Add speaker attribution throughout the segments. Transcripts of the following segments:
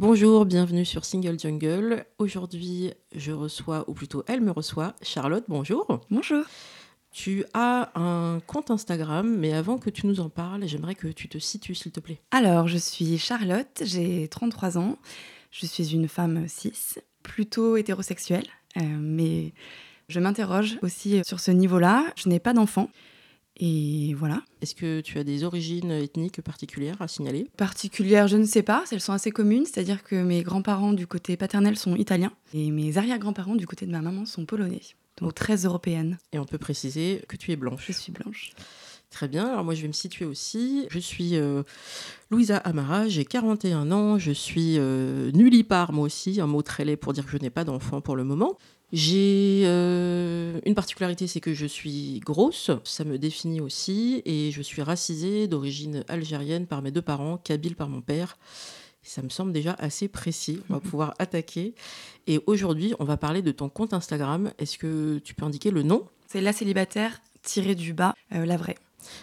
Speaker 1: Bonjour, bienvenue sur Single Jungle. Aujourd'hui, je reçois, ou plutôt elle me reçoit, Charlotte, bonjour.
Speaker 2: Bonjour.
Speaker 1: Tu as un compte Instagram, mais avant que tu nous en parles, j'aimerais que tu te situes, s'il te plaît.
Speaker 2: Alors, je suis Charlotte, j'ai 33 ans, je suis une femme cis, plutôt hétérosexuelle, euh, mais je m'interroge aussi sur ce niveau-là. Je n'ai pas d'enfant. Et voilà.
Speaker 1: Est-ce que tu as des origines ethniques particulières à signaler?
Speaker 2: Particulières, je ne sais pas. Elles sont assez communes, c'est-à-dire que mes grands-parents du côté paternel sont italiens et mes arrière-grands-parents du côté de ma maman sont polonais, donc très européennes.
Speaker 1: Et on peut préciser que tu es blanche.
Speaker 2: Je suis blanche.
Speaker 1: Très bien, alors moi je vais me situer aussi. Je suis euh, Louisa Amara, j'ai 41 ans, je suis euh, nullipare moi aussi, un mot très laid pour dire que je n'ai pas d'enfant pour le moment. J'ai euh, une particularité, c'est que je suis grosse, ça me définit aussi, et je suis racisée d'origine algérienne par mes deux parents, kabyle par mon père. Ça me semble déjà assez précis. On va pouvoir attaquer. Et aujourd'hui, on va parler de ton compte Instagram. Est-ce que tu peux indiquer le nom?
Speaker 2: C'est la célibataire tiré du bas, euh, la vraie.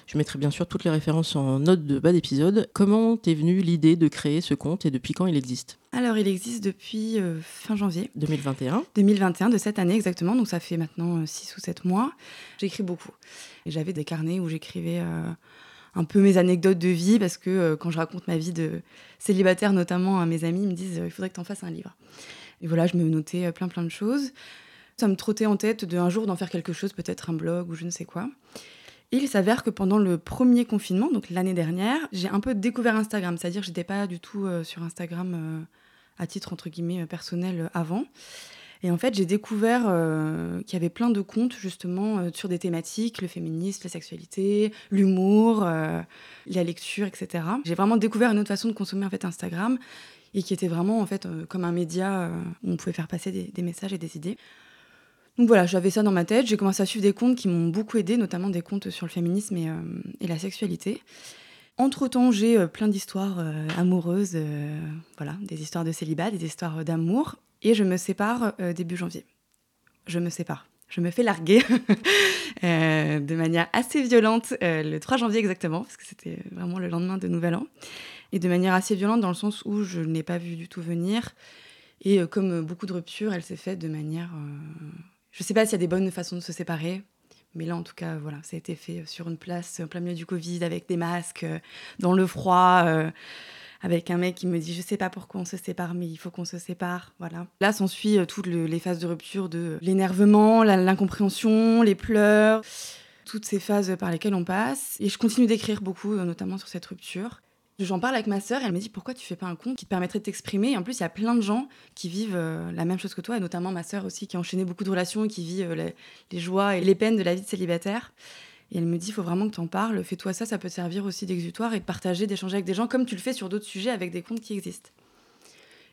Speaker 1: Je mettrai bien sûr toutes les références en note de bas d'épisode. Comment t'es venue l'idée de créer ce compte et depuis quand il existe?
Speaker 2: Alors, il existe depuis euh, fin janvier.
Speaker 1: 2021
Speaker 2: 2021, de cette année exactement, donc ça fait maintenant 6 euh, ou 7 mois. J'écris beaucoup. Et j'avais des carnets où j'écrivais euh, un peu mes anecdotes de vie, parce que quand je raconte ma vie de célibataire, notamment à mes amis, ils me disent il faudrait que tu en fasses un livre. Et voilà, je me notais plein plein de choses. Ça me trottait en tête d'un jour d'en faire quelque chose, peut-être un blog ou je ne sais quoi il s'avère que pendant le premier confinement, donc l'année dernière, j'ai un peu découvert Instagram. C'est-à-dire que j'étais pas du tout euh, sur Instagram euh, à titre entre guillemets euh, personnel avant. Et en fait, j'ai découvert qu'il y avait plein de comptes justement sur des thématiques, le féminisme, la sexualité, l'humour, la lecture, etc. J'ai vraiment découvert une autre façon de consommer en fait Instagram et qui était vraiment en fait comme un média où on pouvait faire passer des messages et des idées. Donc voilà, j'avais ça dans ma tête. J'ai commencé à suivre des comptes qui m'ont beaucoup aidé, notamment des comptes sur le féminisme et, euh, la sexualité. Entre-temps, j'ai euh, plein d'histoires euh, amoureuses, voilà, des histoires de célibat, des histoires d'amour. Et je me sépare début janvier. Je me sépare. Je me fais larguer de manière assez violente le 3 janvier exactement, parce que c'était vraiment le lendemain de Nouvel An. Et de manière assez violente dans le sens où je n'ai pas vu du tout venir. Et comme beaucoup de ruptures, elle s'est faite de manière je sais pas s'il y a des bonnes façons de se séparer, mais là, en tout cas, voilà, ça a été fait sur une place en plein milieu du Covid, avec des masques, euh, dans le froid, euh, avec un mec qui me dit Je sais pas pourquoi on se sépare, mais il faut qu'on se sépare. Voilà. Là, s'ensuit euh, toutes les phases de rupture de l'énervement, l'incompréhension, les pleurs, toutes ces phases par lesquelles on passe. Et je continue d'écrire beaucoup, notamment sur cette rupture. J'en parle avec ma sœur, elle me dit pourquoi tu fais pas un compte qui te permettrait de t'exprimer? En plus, il y a plein de gens qui vivent euh, la même chose que toi, et notamment ma sœur aussi, qui a enchaîné beaucoup de relations et qui vit euh, les, joies et les peines de la vie de célibataire. Et elle me dit il faut vraiment que tu en parles, fais-toi ça, ça peut te servir aussi d'exutoire et de partager, d'échanger avec des gens comme tu le fais sur d'autres sujets avec des comptes qui existent.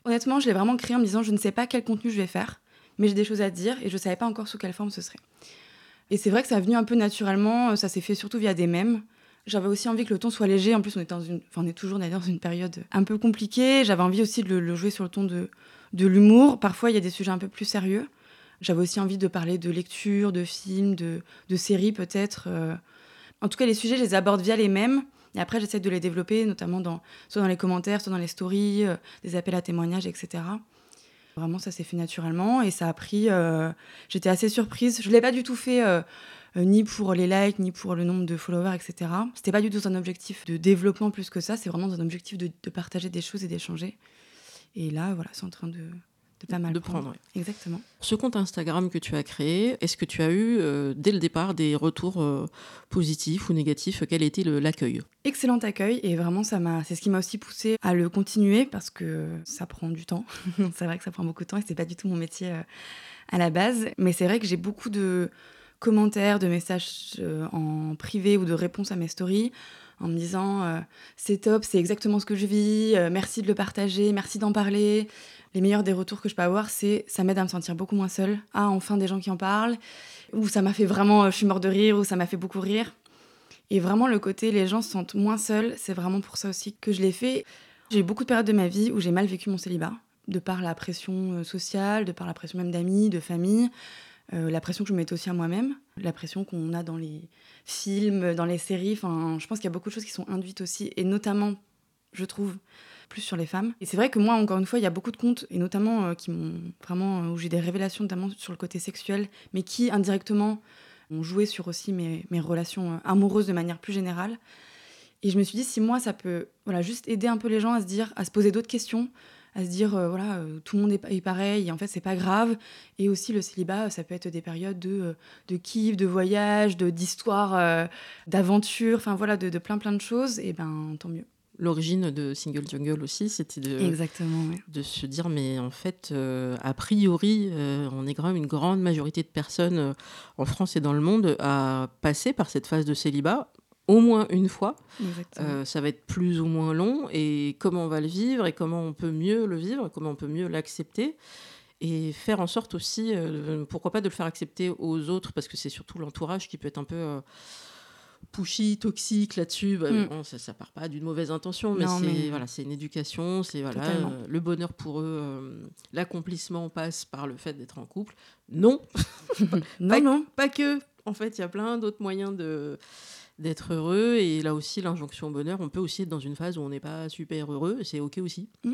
Speaker 2: Honnêtement, je l'ai vraiment créé en me disant je ne sais pas quel contenu je vais faire, mais j'ai des choses à dire et je ne savais pas encore sous quelle forme ce serait. Et c'est vrai que ça a venu un peu naturellement, ça s'est fait surtout via des mèmes. J'avais aussi envie que le ton soit léger. En plus, on est, toujours dans une période un peu compliquée. J'avais envie aussi de le, jouer sur le ton de, de l'humour. Parfois, il y a des sujets un peu plus sérieux. J'avais aussi envie de parler de lecture, de films, de, de séries peut-être. Euh. En tout cas, les sujets, je les aborde via les mêmes. Et après, j'essaie de les développer, notamment dans, soit dans les commentaires, soit dans les stories, euh, des appels à témoignages, etc. Vraiment, ça s'est fait naturellement et ça a pris. Euh, j'étais assez surprise. Je ne l'ai pas du tout fait ni pour les likes, ni pour le nombre de followers, etc. C'était pas du tout un objectif de développement plus que ça, c'est vraiment un objectif de, partager des choses et d'échanger. Et là, voilà, c'est en train de, de pas mal
Speaker 1: de prendre.
Speaker 2: Exactement.
Speaker 1: Ce compte Instagram que tu as créé, est-ce que tu as eu euh, dès le départ des retours euh, positifs ou négatifs? Quel était l'accueil?
Speaker 2: Excellent accueil et vraiment ça m'a, c'est ce qui m'a aussi poussé à le continuer parce que ça prend du temps. c'est vrai que ça prend beaucoup de temps et c'est pas du tout mon métier euh, à la base, mais c'est vrai que j'ai beaucoup de commentaires, de messages en privé ou de réponses à mes stories en me disant c'est top, c'est exactement ce que je vis, merci de le partager, merci d'en parler les meilleurs des retours que je peux avoir, c'est ça m'aide à me sentir beaucoup moins seule. Ah, enfin des gens qui en parlent. Ou ça m'a fait vraiment, euh, je suis mort de rire, ou ça m'a fait beaucoup rire. Et vraiment, le côté les gens se sentent moins seuls, c'est vraiment pour ça aussi que je l'ai fait. J'ai eu beaucoup de périodes de ma vie où j'ai mal vécu mon célibat, de par la pression euh, sociale, de par la pression même d'amis, de famille, euh, la pression que je me mettais aussi à moi-même, la pression qu'on a dans les films, dans les séries. Enfin, je pense qu'il y a beaucoup de choses qui sont induites aussi, et notamment, je trouve, plus sur les femmes. Et c'est vrai que moi, encore une fois, il y a beaucoup de comptes, et notamment euh, qui m'ont vraiment, euh, où j'ai des révélations, notamment sur le côté sexuel, mais qui indirectement ont joué sur aussi mes, mes relations amoureuses de manière plus générale. Et je me suis dit, si moi, ça peut voilà, juste aider un peu les gens à se dire, à se poser d'autres questions, à se dire, voilà, tout le monde est, pareil, et en fait, c'est pas grave. Et aussi, le célibat, ça peut être des périodes de, de kiff, de voyage, d'histoire, d'aventure, enfin voilà, de, de, plein plein de choses, et ben tant mieux
Speaker 1: l'origine de Single Jungle aussi, c'était de,
Speaker 2: Exactement,
Speaker 1: de se dire, mais en fait, euh, a priori, euh, on est quand même une grande majorité de personnes euh, en France et dans le monde à passer par cette phase de célibat au moins une fois. ça va être plus ou moins long et comment on va le vivre et comment on peut mieux le vivre, comment on peut mieux l'accepter et faire en sorte aussi, pourquoi pas de le faire accepter aux autres parce que c'est surtout l'entourage qui peut être un peu pushy, toxique là-dessus, bah, mm. ça, ça part pas d'une mauvaise intention, mais c'est voilà, c'est une éducation, c'est voilà, euh, le bonheur pour eux, euh, l'accomplissement passe par le fait d'être en couple. Non,
Speaker 2: non, pas, non,
Speaker 1: pas que. En fait, il y a plein d'autres moyens de d'être heureux et là aussi l'injonction au bonheur, on peut aussi être dans une phase où on n'est pas super heureux, c'est ok aussi. Mm.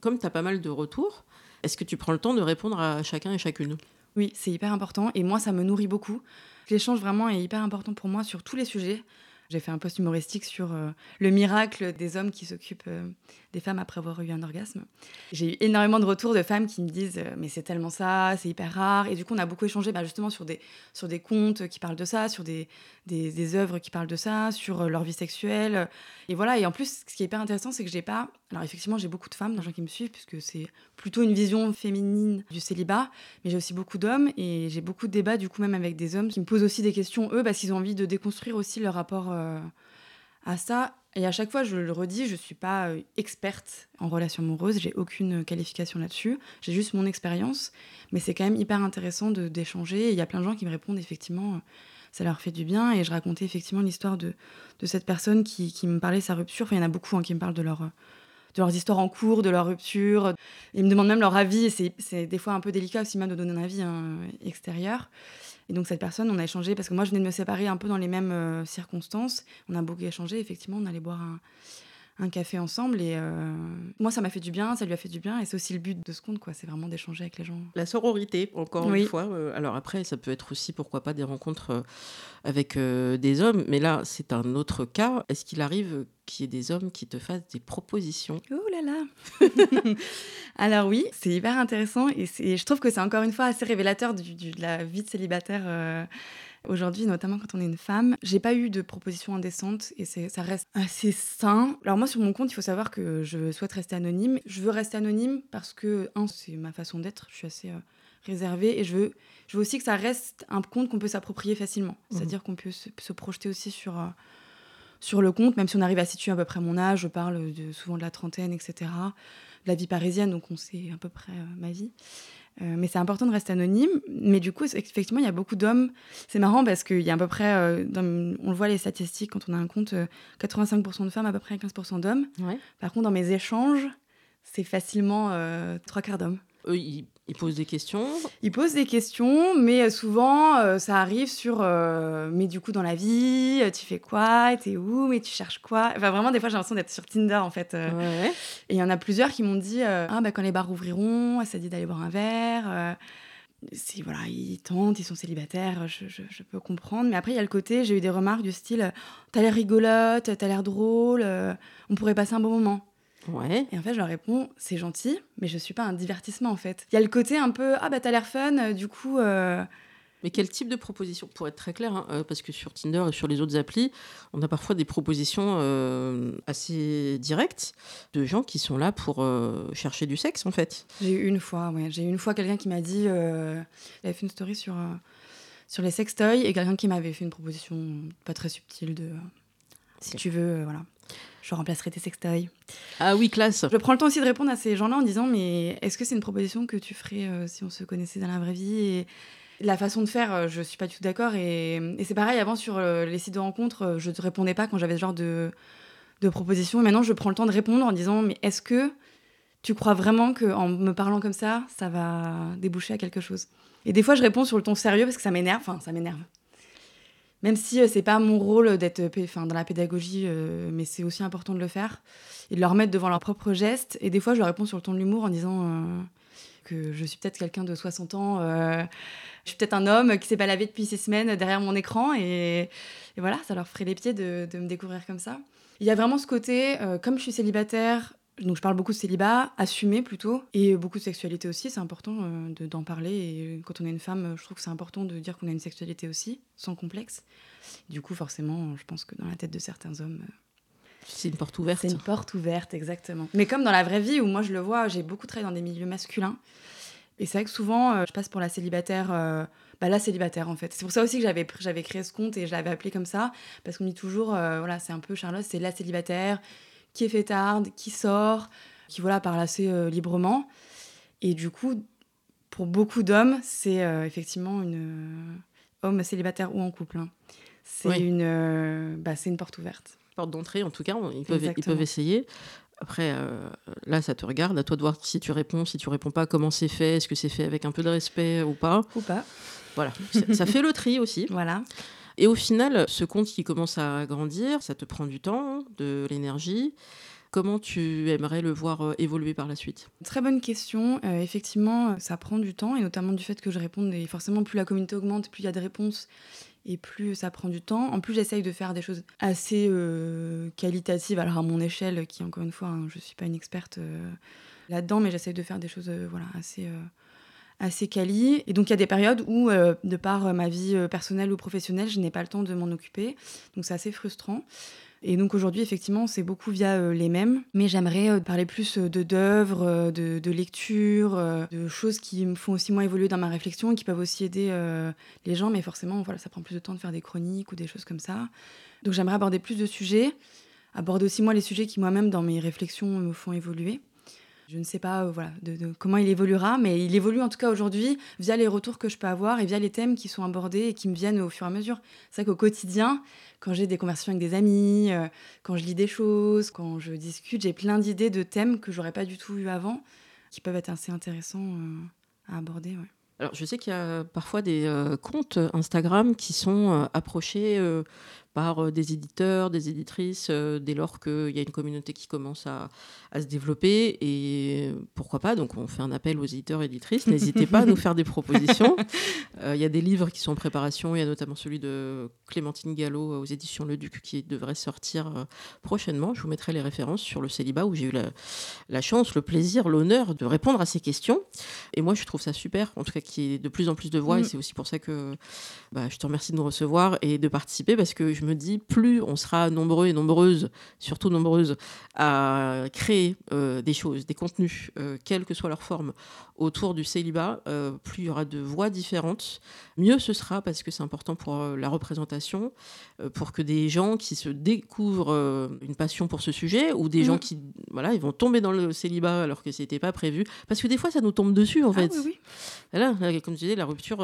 Speaker 1: Comme tu as pas mal de retours, est-ce que tu prends le temps de répondre à chacun et chacune?
Speaker 2: Oui, c'est hyper important et moi ça me nourrit beaucoup. L'échange vraiment est hyper important pour moi sur tous les sujets. J'ai fait un post humoristique sur euh, le miracle des hommes qui s'occupent euh, des femmes après avoir eu un orgasme. J'ai eu énormément de retours de femmes qui me disent euh, mais c'est tellement ça, c'est hyper rare. Et du coup, on a beaucoup échangé bah, justement sur des, sur des contes qui parlent de ça, sur des, des, des œuvres qui parlent de ça, sur leur vie sexuelle. Et voilà, et en plus, ce qui est hyper intéressant, c'est que j'ai pas. Alors, effectivement, j'ai beaucoup de femmes, des gens qui me suivent, puisque c'est plutôt une vision féminine du célibat, mais j'ai aussi beaucoup d'hommes et j'ai beaucoup de débats, du coup, même avec des hommes qui me posent aussi des questions, eux, parce qu'ils ont envie de déconstruire aussi leur rapport euh, à ça. Et à chaque fois, je le redis, je ne suis pas euh, experte en relations amoureuses, j'ai aucune qualification là-dessus, j'ai juste mon expérience, mais c'est quand même hyper intéressant d'échanger. Il y a plein de gens qui me répondent effectivement ça leur fait du bien. Et je racontais effectivement l'histoire de, cette personne qui, me parlait sa rupture. Enfin, il y en a beaucoup hein, qui me parlent de leurs histoires en cours, de leur rupture. Ils me demandent même leur avis. Et c'est des fois un peu délicat aussi même de donner un avis hein, extérieur. Et donc cette personne, on a échangé, parce que moi je venais de me séparer un peu dans les mêmes euh, circonstances. On a beaucoup échangé, effectivement, on allait boire un, un café ensemble et euh, moi ça m'a fait du bien, ça lui a fait du bien et c'est aussi le but de ce compte quoi, c'est vraiment d'échanger avec les gens.
Speaker 1: La sororité encore une fois. Euh, alors après ça peut être aussi pourquoi pas des rencontres euh, avec des hommes, mais là c'est un autre cas. Est-ce qu'il arrive qu'il y ait des hommes qui te fassent des propositions?
Speaker 2: Oh là là Alors oui, c'est hyper intéressant et, je trouve que c'est encore une fois assez révélateur de la vie de célibataire Aujourd'hui, notamment quand on est une femme, j'ai pas eu de proposition indécente et ça reste assez sain. Alors moi, sur mon compte, il faut savoir que je souhaite rester anonyme. Je veux rester anonyme parce que, un, c'est ma façon d'être. Je suis assez euh, réservée et je veux, je veux aussi que ça reste un compte qu'on peut s'approprier facilement. Mmh. C'est-à-dire qu'on peut se, projeter aussi sur, euh, sur le compte, même si on arrive à situer à peu près mon âge. Je parle de, souvent de la trentaine, etc. De la vie parisienne, donc on sait à peu près euh, ma vie. Euh, mais c'est important de rester anonyme. Mais du coup, effectivement, il y a beaucoup d'hommes. C'est marrant parce qu'il y a à peu près, euh, on le voit les statistiques quand on a un compte, 85% euh, de femmes, à peu près 15% d'hommes. Par contre, dans mes échanges, c'est facilement trois quarts d'hommes.
Speaker 1: Ils il pose des questions
Speaker 2: Il pose des questions, mais euh, souvent, euh, ça arrive sur euh, Mais du coup, dans la vie, tu fais quoi? T'es où? Mais tu cherches quoi? Enfin, vraiment, des fois, j'ai l'impression d'être sur Tinder, en fait. Et il y en a plusieurs qui m'ont dit Ah, bah, quand les bars ouvriront, ça dit d'aller boire un verre. si, voilà, ils tentent, ils sont célibataires, je, je, peux comprendre. Mais après, il y a le côté j'ai eu des remarques du style T'as l'air rigolote, t'as l'air drôle, on pourrait passer un bon moment.
Speaker 1: Ouais.
Speaker 2: Et en fait, je leur réponds, c'est gentil, mais je suis pas un divertissement en fait. Il y a le côté un peu, ah bah t'as l'air fun, euh, du coup. euh,
Speaker 1: Mais quel type de proposition Pour être très clair, hein, euh, parce que sur Tinder et sur les autres applis, on a parfois des propositions euh, assez directes de gens qui sont là pour euh, chercher du sexe, en fait.
Speaker 2: J'ai eu une fois, ouais. J'ai eu une fois quelqu'un qui m'a dit, euh, il avait fait une story sur, sur les sextoys et quelqu'un qui m'avait fait une proposition pas très subtile de, si tu veux, voilà, je remplacerai tes sextoys.
Speaker 1: Ah oui, classe.
Speaker 2: Je prends le temps aussi de répondre à ces gens-là en disant, mais est-ce que c'est une proposition que tu ferais euh, si on se connaissait dans la vraie vie et la façon de faire, euh, je suis pas du tout d'accord. Et, et c'est pareil, avant sur euh, les sites de rencontres, je ne répondais pas quand j'avais ce genre de, de propositions. Et maintenant, je prends le temps de répondre en disant, mais est-ce que tu crois vraiment qu'en me parlant comme ça, ça va déboucher à quelque chose? Et des fois, je réponds sur le ton sérieux parce que ça m'énerve. Enfin, ça m'énerve. Même si euh, c'est pas mon rôle d'être dans la pédagogie, euh, mais c'est aussi important de le faire et de leur mettre devant leurs propres gestes. Et des fois, je leur réponds sur le ton de l'humour en disant euh, que je suis peut-être quelqu'un de 60 ans, je suis peut-être un homme qui s'est pas lavé depuis six semaines derrière mon écran. Et, voilà, ça leur ferait les pieds de, me découvrir comme ça. Il y a vraiment ce côté, comme je suis célibataire, donc je parle beaucoup de célibat, assumé plutôt, et beaucoup de sexualité aussi, c'est important euh, de- d'en parler. Et quand on est une femme, je trouve que c'est important de dire qu'on a une sexualité aussi, sans complexe. Du coup, forcément, je pense que dans la tête de certains hommes, euh,
Speaker 1: C'est une porte ouverte.
Speaker 2: c'est une porte ouverte, exactement. Mais comme dans la vraie vie, où moi je le vois, j'ai beaucoup travaillé dans des milieux masculins. Et c'est vrai que souvent, euh, je passe pour la célibataire, euh, bah, la célibataire en fait. C'est pour ça aussi que j'avais, j'avais créé ce compte et je l'avais appelé comme ça. Parce qu'on dit toujours, euh, voilà, c'est un peu Charlotte, c'est la célibataire qui est fêtarde, qui sort, qui voilà, parle assez euh, librement. Et du coup, pour beaucoup d'hommes, c'est euh, effectivement une. euh, homme célibataire ou en couple. hein. C'est
Speaker 1: Oui.
Speaker 2: une, bah, c'est une porte ouverte.
Speaker 1: Porte d'entrée, en tout cas, on- ils peuvent, ils
Speaker 2: Exactement.
Speaker 1: peuvent essayer. Après, euh, là, ça te regarde. À toi de voir si tu réponds, si tu réponds pas, comment c'est fait, est-ce que c'est fait avec un peu de respect ou pas.
Speaker 2: Ou pas.
Speaker 1: Voilà, ça, ça fait le tri aussi.
Speaker 2: Voilà.
Speaker 1: Et au final, ce compte qui commence à grandir, ça te prend du temps, de l'énergie. Comment tu aimerais le voir euh, évoluer par la suite?
Speaker 2: Très bonne question. Euh, effectivement, euh, ça prend du temps et notamment du fait que je réponde. Et forcément, plus la communauté augmente, plus il y a de réponses et plus ça prend du temps. En plus, j'essaye de faire des choses assez qualitatives, alors à mon échelle, qui encore une fois, hein, je ne suis pas une experte là-dedans, mais j'essaye de faire des choses voilà, assez, assez quali. Et donc, il y a des périodes où, euh, de par euh, ma vie euh, personnelle ou professionnelle, je n'ai pas le temps de m'en occuper. Donc, c'est assez frustrant. Et donc aujourd'hui, effectivement, c'est beaucoup via les mêmes. Mais j'aimerais parler plus de d'œuvres, de, de lecture, euh, de choses qui me font aussi moins évoluer dans ma réflexion et qui peuvent aussi aider les gens. Mais forcément, voilà, ça prend plus de temps de faire des chroniques ou des choses comme ça. Donc j'aimerais aborder plus de sujets, aborder aussi moi les sujets qui moi-même dans mes réflexions me font évoluer. Je ne sais pas euh, voilà, de, comment il évoluera, mais il évolue en tout cas aujourd'hui via les retours que je peux avoir et via les thèmes qui sont abordés et qui me viennent au fur et à mesure. C'est vrai qu'au quotidien, quand j'ai des conversations avec des amis, euh, quand je lis des choses, quand je discute, j'ai plein d'idées de thèmes que j'aurais pas du tout eu avant, qui peuvent être assez intéressants euh, à aborder.
Speaker 1: Alors, je sais qu'il y a parfois des comptes Instagram qui sont approchés par euh, des éditeurs, des éditrices, euh, dès lors qu'il y a une communauté qui commence à, à se développer. Et pourquoi pas Donc, on fait un appel aux éditeurs et éditrices. N'hésitez pas à nous faire des propositions. Euh, Il y a des livres qui sont en préparation. Il y a notamment celui de Clémentine Gallo aux éditions Le Duc qui devrait sortir prochainement. Je vous mettrai les références sur le célibat où j'ai eu la, la chance, le plaisir, l'honneur de répondre à ces questions. Et moi, je trouve ça super, en tout cas, qu'il y ait de plus en plus de voix.
Speaker 2: Mm.
Speaker 1: Et c'est aussi pour ça que bah, je te remercie de nous recevoir et de participer parce que je me dis, plus on sera nombreux et nombreuses, surtout nombreuses, à créer euh, des choses, des contenus, euh, quelle que soit leur forme, autour du célibat, euh, plus il y aura de voix différentes, mieux ce sera parce que c'est important pour euh, la représentation, pour que des gens qui se découvrent une passion pour ce sujet ou des
Speaker 2: Mhm.
Speaker 1: gens qui voilà, ils vont tomber dans le célibat alors que c'était pas prévu parce que des fois ça nous tombe dessus en
Speaker 2: Ah
Speaker 1: fait.
Speaker 2: oui, oui.
Speaker 1: Là, comme tu disais, la rupture.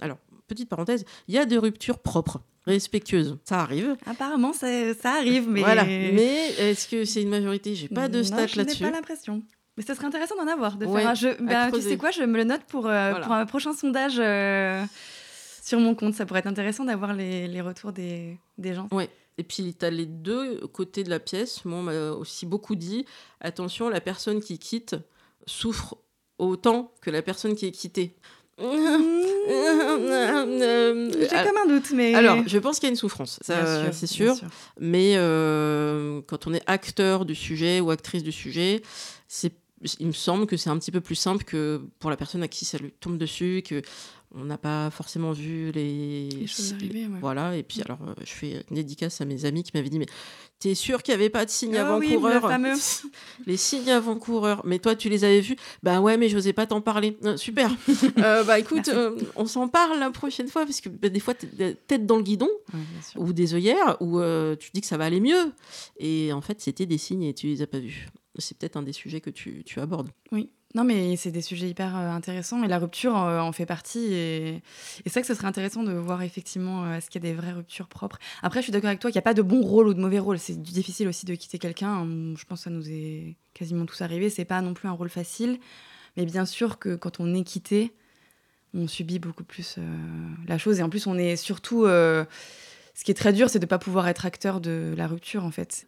Speaker 1: Alors, petite parenthèse, il y a des ruptures propres, respectueuses. Ça arrive.
Speaker 2: Apparemment, ça, ça arrive, mais...
Speaker 1: Voilà. Mais est-ce que c'est une majorité? J'ai pas de stats
Speaker 2: je
Speaker 1: là-dessus.
Speaker 2: n'ai pas l'impression. Mais ça serait intéressant d'en avoir, de
Speaker 1: Ouais,
Speaker 2: faire un jeu. Bah, tu sais quoi, je me le note pour, euh,
Speaker 1: Voilà.
Speaker 2: pour un prochain sondage euh, sur mon compte. Ça pourrait être intéressant d'avoir les, les retours des, des gens.
Speaker 1: Et puis, tu as les deux côtés de la pièce. Moi, on m'a aussi beaucoup dit attention, la personne qui quitte souffre autant que la personne qui est quittée.
Speaker 2: J'ai comme un doute, mais.
Speaker 1: Alors, je pense qu'il y a une souffrance, ça, c'est sûr. Mais euh, quand on est acteur du sujet ou actrice du sujet, c'est il me semble que c'est un petit peu plus simple que pour la personne à qui ça lui tombe dessus, que on n'a pas forcément vu les,
Speaker 2: les choses arriver.
Speaker 1: Voilà, et puis alors, euh, je fais une dédicace à mes amis qui m'avaient dit Mais t'es sûr qu'il n'y avait pas de signes ah avant-coureurs? Les signes avant-coureurs. Mais toi, tu les avais vus? Bah ouais, mais je n'osais pas t'en parler. Euh, super. Euh, bah écoute, on s'en parle la prochaine fois, parce que bah, des fois, tête dans le guidon, ou des œillères, où tu dis que ça va aller mieux. Et en fait, c'était des signes et tu les as pas vus. C'est peut-être un des sujets que tu, tu abordes.
Speaker 2: Oui, non, mais c'est des sujets hyper euh, intéressants et la rupture euh, en fait partie. Et, c'est vrai que ce serait intéressant de voir effectivement euh, est-ce qu'il y a des vraies ruptures propres. Après, je suis d'accord avec toi qu'il n'y a pas de bon rôle ou de mauvais rôle. C'est difficile aussi de quitter quelqu'un. Je pense que ça nous est quasiment tous arrivé. C'est pas non plus un rôle facile. Mais bien sûr que quand on est quitté, on subit beaucoup plus la chose. Et en plus, on est surtout. ce qui est très dur, c'est de ne pas pouvoir être acteur de la rupture en fait.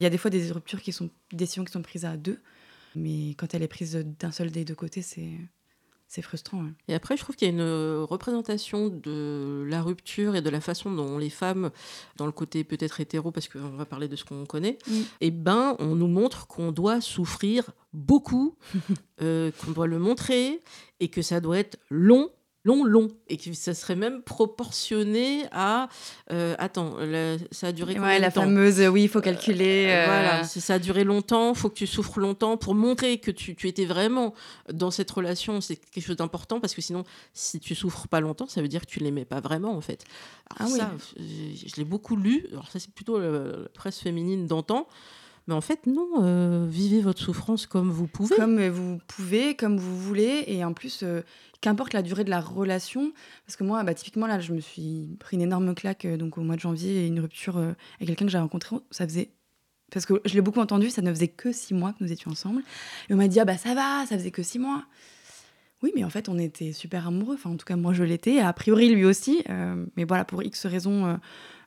Speaker 2: Il y a des fois des ruptures qui sont des décisions qui sont prises à deux. Mais quand elle est prise d'un seul des deux côtés, c'est c'est frustrant.
Speaker 1: Et après, je trouve qu'il y a une euh, représentation de la rupture et de la façon dont les femmes, dans le côté peut-être hétéro, parce qu'on va parler de ce qu'on connaît, mm. et eh ben, on nous montre qu'on doit souffrir beaucoup, euh, qu'on doit le montrer, et que ça doit être long long, long, et que ça serait même proportionné à. Euh, attends, ça a duré combien
Speaker 2: ouais, la fameuse, oui, il faut calculer.
Speaker 1: Euh, voilà, si ça a duré longtemps, il faut que tu souffres longtemps pour montrer que tu, tu étais vraiment dans cette relation. C'est quelque chose d'important parce que sinon, si tu souffres pas longtemps, ça veut dire que tu l'aimais pas vraiment, en fait. Alors ah ça, je, l'ai beaucoup lu. Alors, ça, c'est plutôt la presse féminine d'antan. Mais en fait, non, euh, vivez votre souffrance comme vous pouvez.
Speaker 2: Comme vous pouvez, comme vous voulez. Et en plus, euh, qu'importe la durée de la relation. Parce que moi, bah, typiquement, là, je me suis pris une énorme claque euh, donc, au mois de janvier et une rupture avec quelqu'un que j'ai rencontré. Ça faisait. Parce que je l'ai beaucoup entendu, ça ne faisait que six mois que nous étions ensemble. Et on m'a dit, ah bah ça va, ça faisait que six mois. Oui, mais en fait, on était super amoureux. Enfin, en tout cas, moi, je l'étais. A priori, lui aussi. mais voilà, pour X raisons,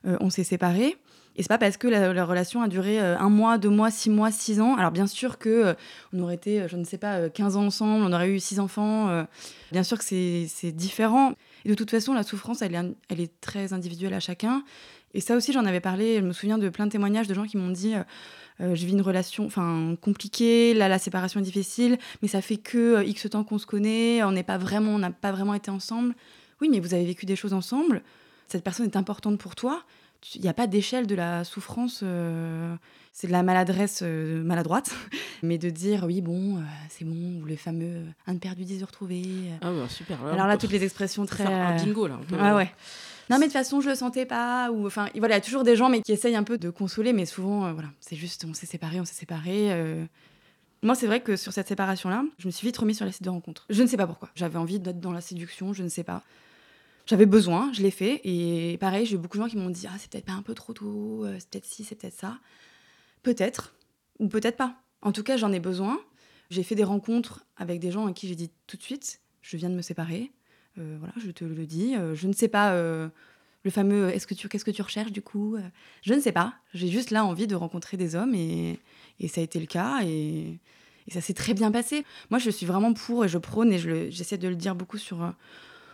Speaker 2: on s'est séparés. Et c'est pas parce que la, relation a duré euh, un mois, deux mois, six mois, six ans. Alors bien sûr que euh, on aurait été, euh, je ne sais pas, 15 ans ensemble, on aurait eu six enfants. bien sûr que c'est différent. Et de toute façon, la souffrance, elle est, très individuelle à chacun. Et ça aussi, j'en avais parlé. Je me souviens de plein de témoignages de gens qui m'ont dit Je vis une relation compliquée, là, la séparation est difficile, mais ça fait que X temps qu'on se connaît, on n'est pas vraiment, on n'a pas vraiment été ensemble. Oui, mais vous avez vécu des choses ensemble. Cette personne est importante pour toi il n'y a pas d'échelle de la souffrance. Euh, c'est de la maladresse euh, maladroite. Mais de dire, oui, bon, euh, c'est bon, ou le fameux un perdu, dix heures retrouvés.
Speaker 1: Ah, bah, super.
Speaker 2: Alors là, toutes les expressions très.
Speaker 1: un bingo, là.
Speaker 2: Ah ouais. Non, mais de toute façon, je le sentais pas. Ou enfin, voilà, il y a toujours des gens, mais qui essayent un peu de consoler, mais souvent, voilà, c'est juste, on s'est séparés, on s'est séparés. Moi, c'est vrai que sur cette séparation-là, je me suis vite remis sur les sites de rencontres. Je ne sais pas pourquoi. J'avais envie d'être dans la séduction, je ne sais pas. J'avais besoin, je l'ai fait. Et pareil, j'ai eu beaucoup de gens qui m'ont dit Ah, c'est peut-être pas un peu trop tôt, euh, c'est peut-être ci, c'est peut-être ça. Peut-être, ou peut-être pas. En tout cas, j'en ai besoin. J'ai fait des rencontres avec des gens à qui j'ai dit tout de suite Je viens de me séparer. Euh, voilà, je te le dis. Euh, je ne sais pas le fameux est-ce que tu qu'est-ce que tu recherches du coup Je ne sais pas. J'ai juste là envie de rencontrer des hommes et, et ça a été le cas et, et ça s'est très bien passé. Moi, je suis vraiment pour et je prône et j'essaie de le dire beaucoup sur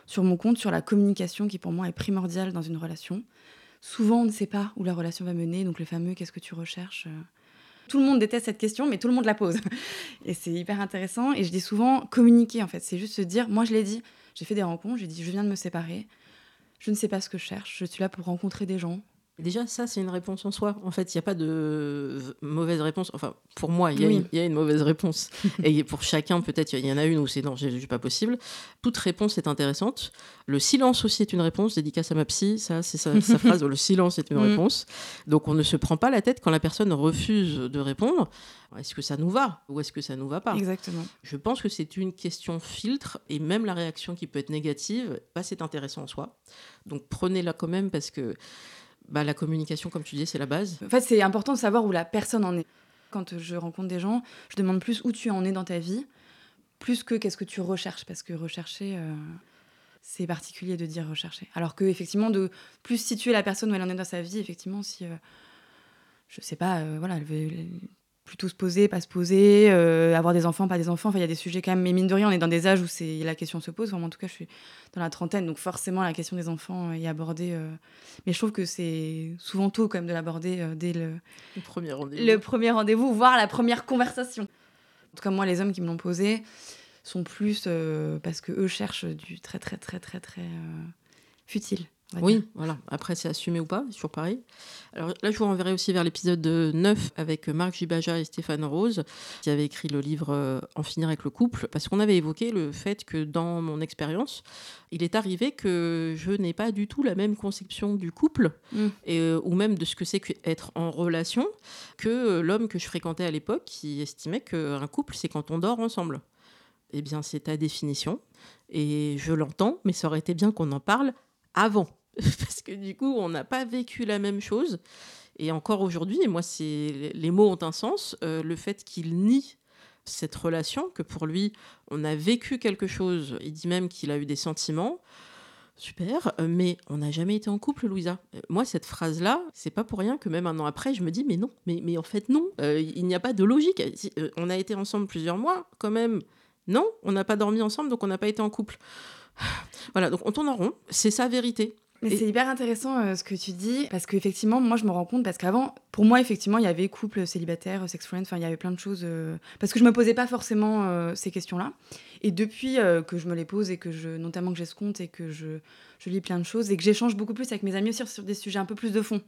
Speaker 2: sur mon compte sur la communication qui pour moi est primordiale dans une relation. Souvent, on ne sait pas où la relation va mener, donc le fameux qu'est-ce que tu recherches euh? Tout le monde déteste cette question, mais tout le monde la pose. Et c'est hyper intéressant. Et je dis souvent communiquer, en fait. C'est juste se dire, moi je l'ai dit, j'ai fait des rencontres, j'ai dit, je viens de me séparer, je ne sais pas ce que je cherche, je suis là pour rencontrer des gens,
Speaker 1: Déjà, ça, c'est une réponse en soi. En fait, il n'y a pas de mauvaise réponse. Enfin, pour moi, il y, a une mauvaise réponse. et pour chacun, peut-être, il y en a une où c'est non, c'est pas possible. Toute réponse est intéressante. Le silence aussi est une réponse. Dédicace à ma psy, ça, c'est sa, phrase. Le silence est une mm. réponse. Donc, on ne se prend pas la tête quand la personne refuse de répondre. Est-ce que ça nous va ou est-ce que ça nous va pas?
Speaker 2: Exactement.
Speaker 1: Je pense que c'est une question filtre et même la réaction qui peut être négative, bah, c'est intéressant en soi. Donc, prenez-la quand même parce que bah, la communication, comme tu dis, c'est la base.
Speaker 2: En fait, c'est important de savoir où la personne en est. Quand je rencontre des gens, je demande plus où tu en es dans ta vie, plus que qu'est-ce que tu recherches, parce que rechercher, euh, c'est particulier de dire rechercher. Alors que effectivement, de plus situer la personne où elle en est dans sa vie, effectivement, si, euh, je sais pas, euh, voilà, elle veut plutôt se poser, pas se poser, euh, avoir des enfants, pas des enfants. Enfin, il y a des sujets quand même. Mais mine de rien, on est dans des âges où c'est la question se pose. en tout cas, je suis dans la trentaine, donc forcément, la question des enfants est abordée. Euh. Mais je trouve que c'est souvent tôt quand même de l'aborder euh, dès le,
Speaker 1: le premier rendez-vous.
Speaker 2: Le premier rendez-vous, voire la première conversation. En tout cas, moi, les hommes qui me l'ont posé sont plus parce que eux cherchent du très, très, très, très, très futile.
Speaker 1: Oui, voilà. Après, c'est assumé ou pas, c'est toujours pareil. Alors là, je vous renverrai aussi vers l'épisode 9 avec Marc Gibaja et Stéphane Rose, qui avaient écrit le livre euh, En finir avec le couple, parce qu'on avait évoqué le fait que dans mon expérience, il est arrivé que je n'ai pas du tout la même conception du couple, et, euh, ou même de ce que c'est qu'être en relation, que euh, l'homme que je fréquentais à l'époque, qui estimait qu'un couple, c'est quand on dort ensemble. Eh bien, c'est ta définition, et je l'entends, mais ça aurait été bien qu'on en parle avant. Parce que du coup, on n'a pas vécu la même chose. Et encore aujourd'hui, et moi, c'est les mots ont un sens, euh, le fait qu'il nie cette relation, que pour lui, on a vécu quelque chose, il dit même qu'il a eu des sentiments, super, euh, mais on n'a jamais été en couple, Louisa. Euh, moi, cette phrase-là, c'est pas pour rien que même un an après, je me dis, mais non, mais, mais en fait, non, il n'y a pas de logique. on a été ensemble plusieurs mois, quand même. Non, on n'a pas dormi ensemble, donc on n'a pas été en couple. Voilà, donc on tourne en rond, c'est sa vérité.
Speaker 2: Mais c'est hyper intéressant euh, ce que tu dis, parce qu'effectivement, moi je me rends compte, parce qu'avant, pour moi, effectivement, il y avait couple célibataire, sex friend, enfin, il y avait plein de choses. Euh, parce que je me posais pas forcément euh, ces questions-là. Et depuis que je me les pose, et que je, notamment que j'ai ce compte, et que je, je, lis plein de choses, et que j'échange beaucoup plus avec mes amis aussi sur des sujets un peu plus de fond.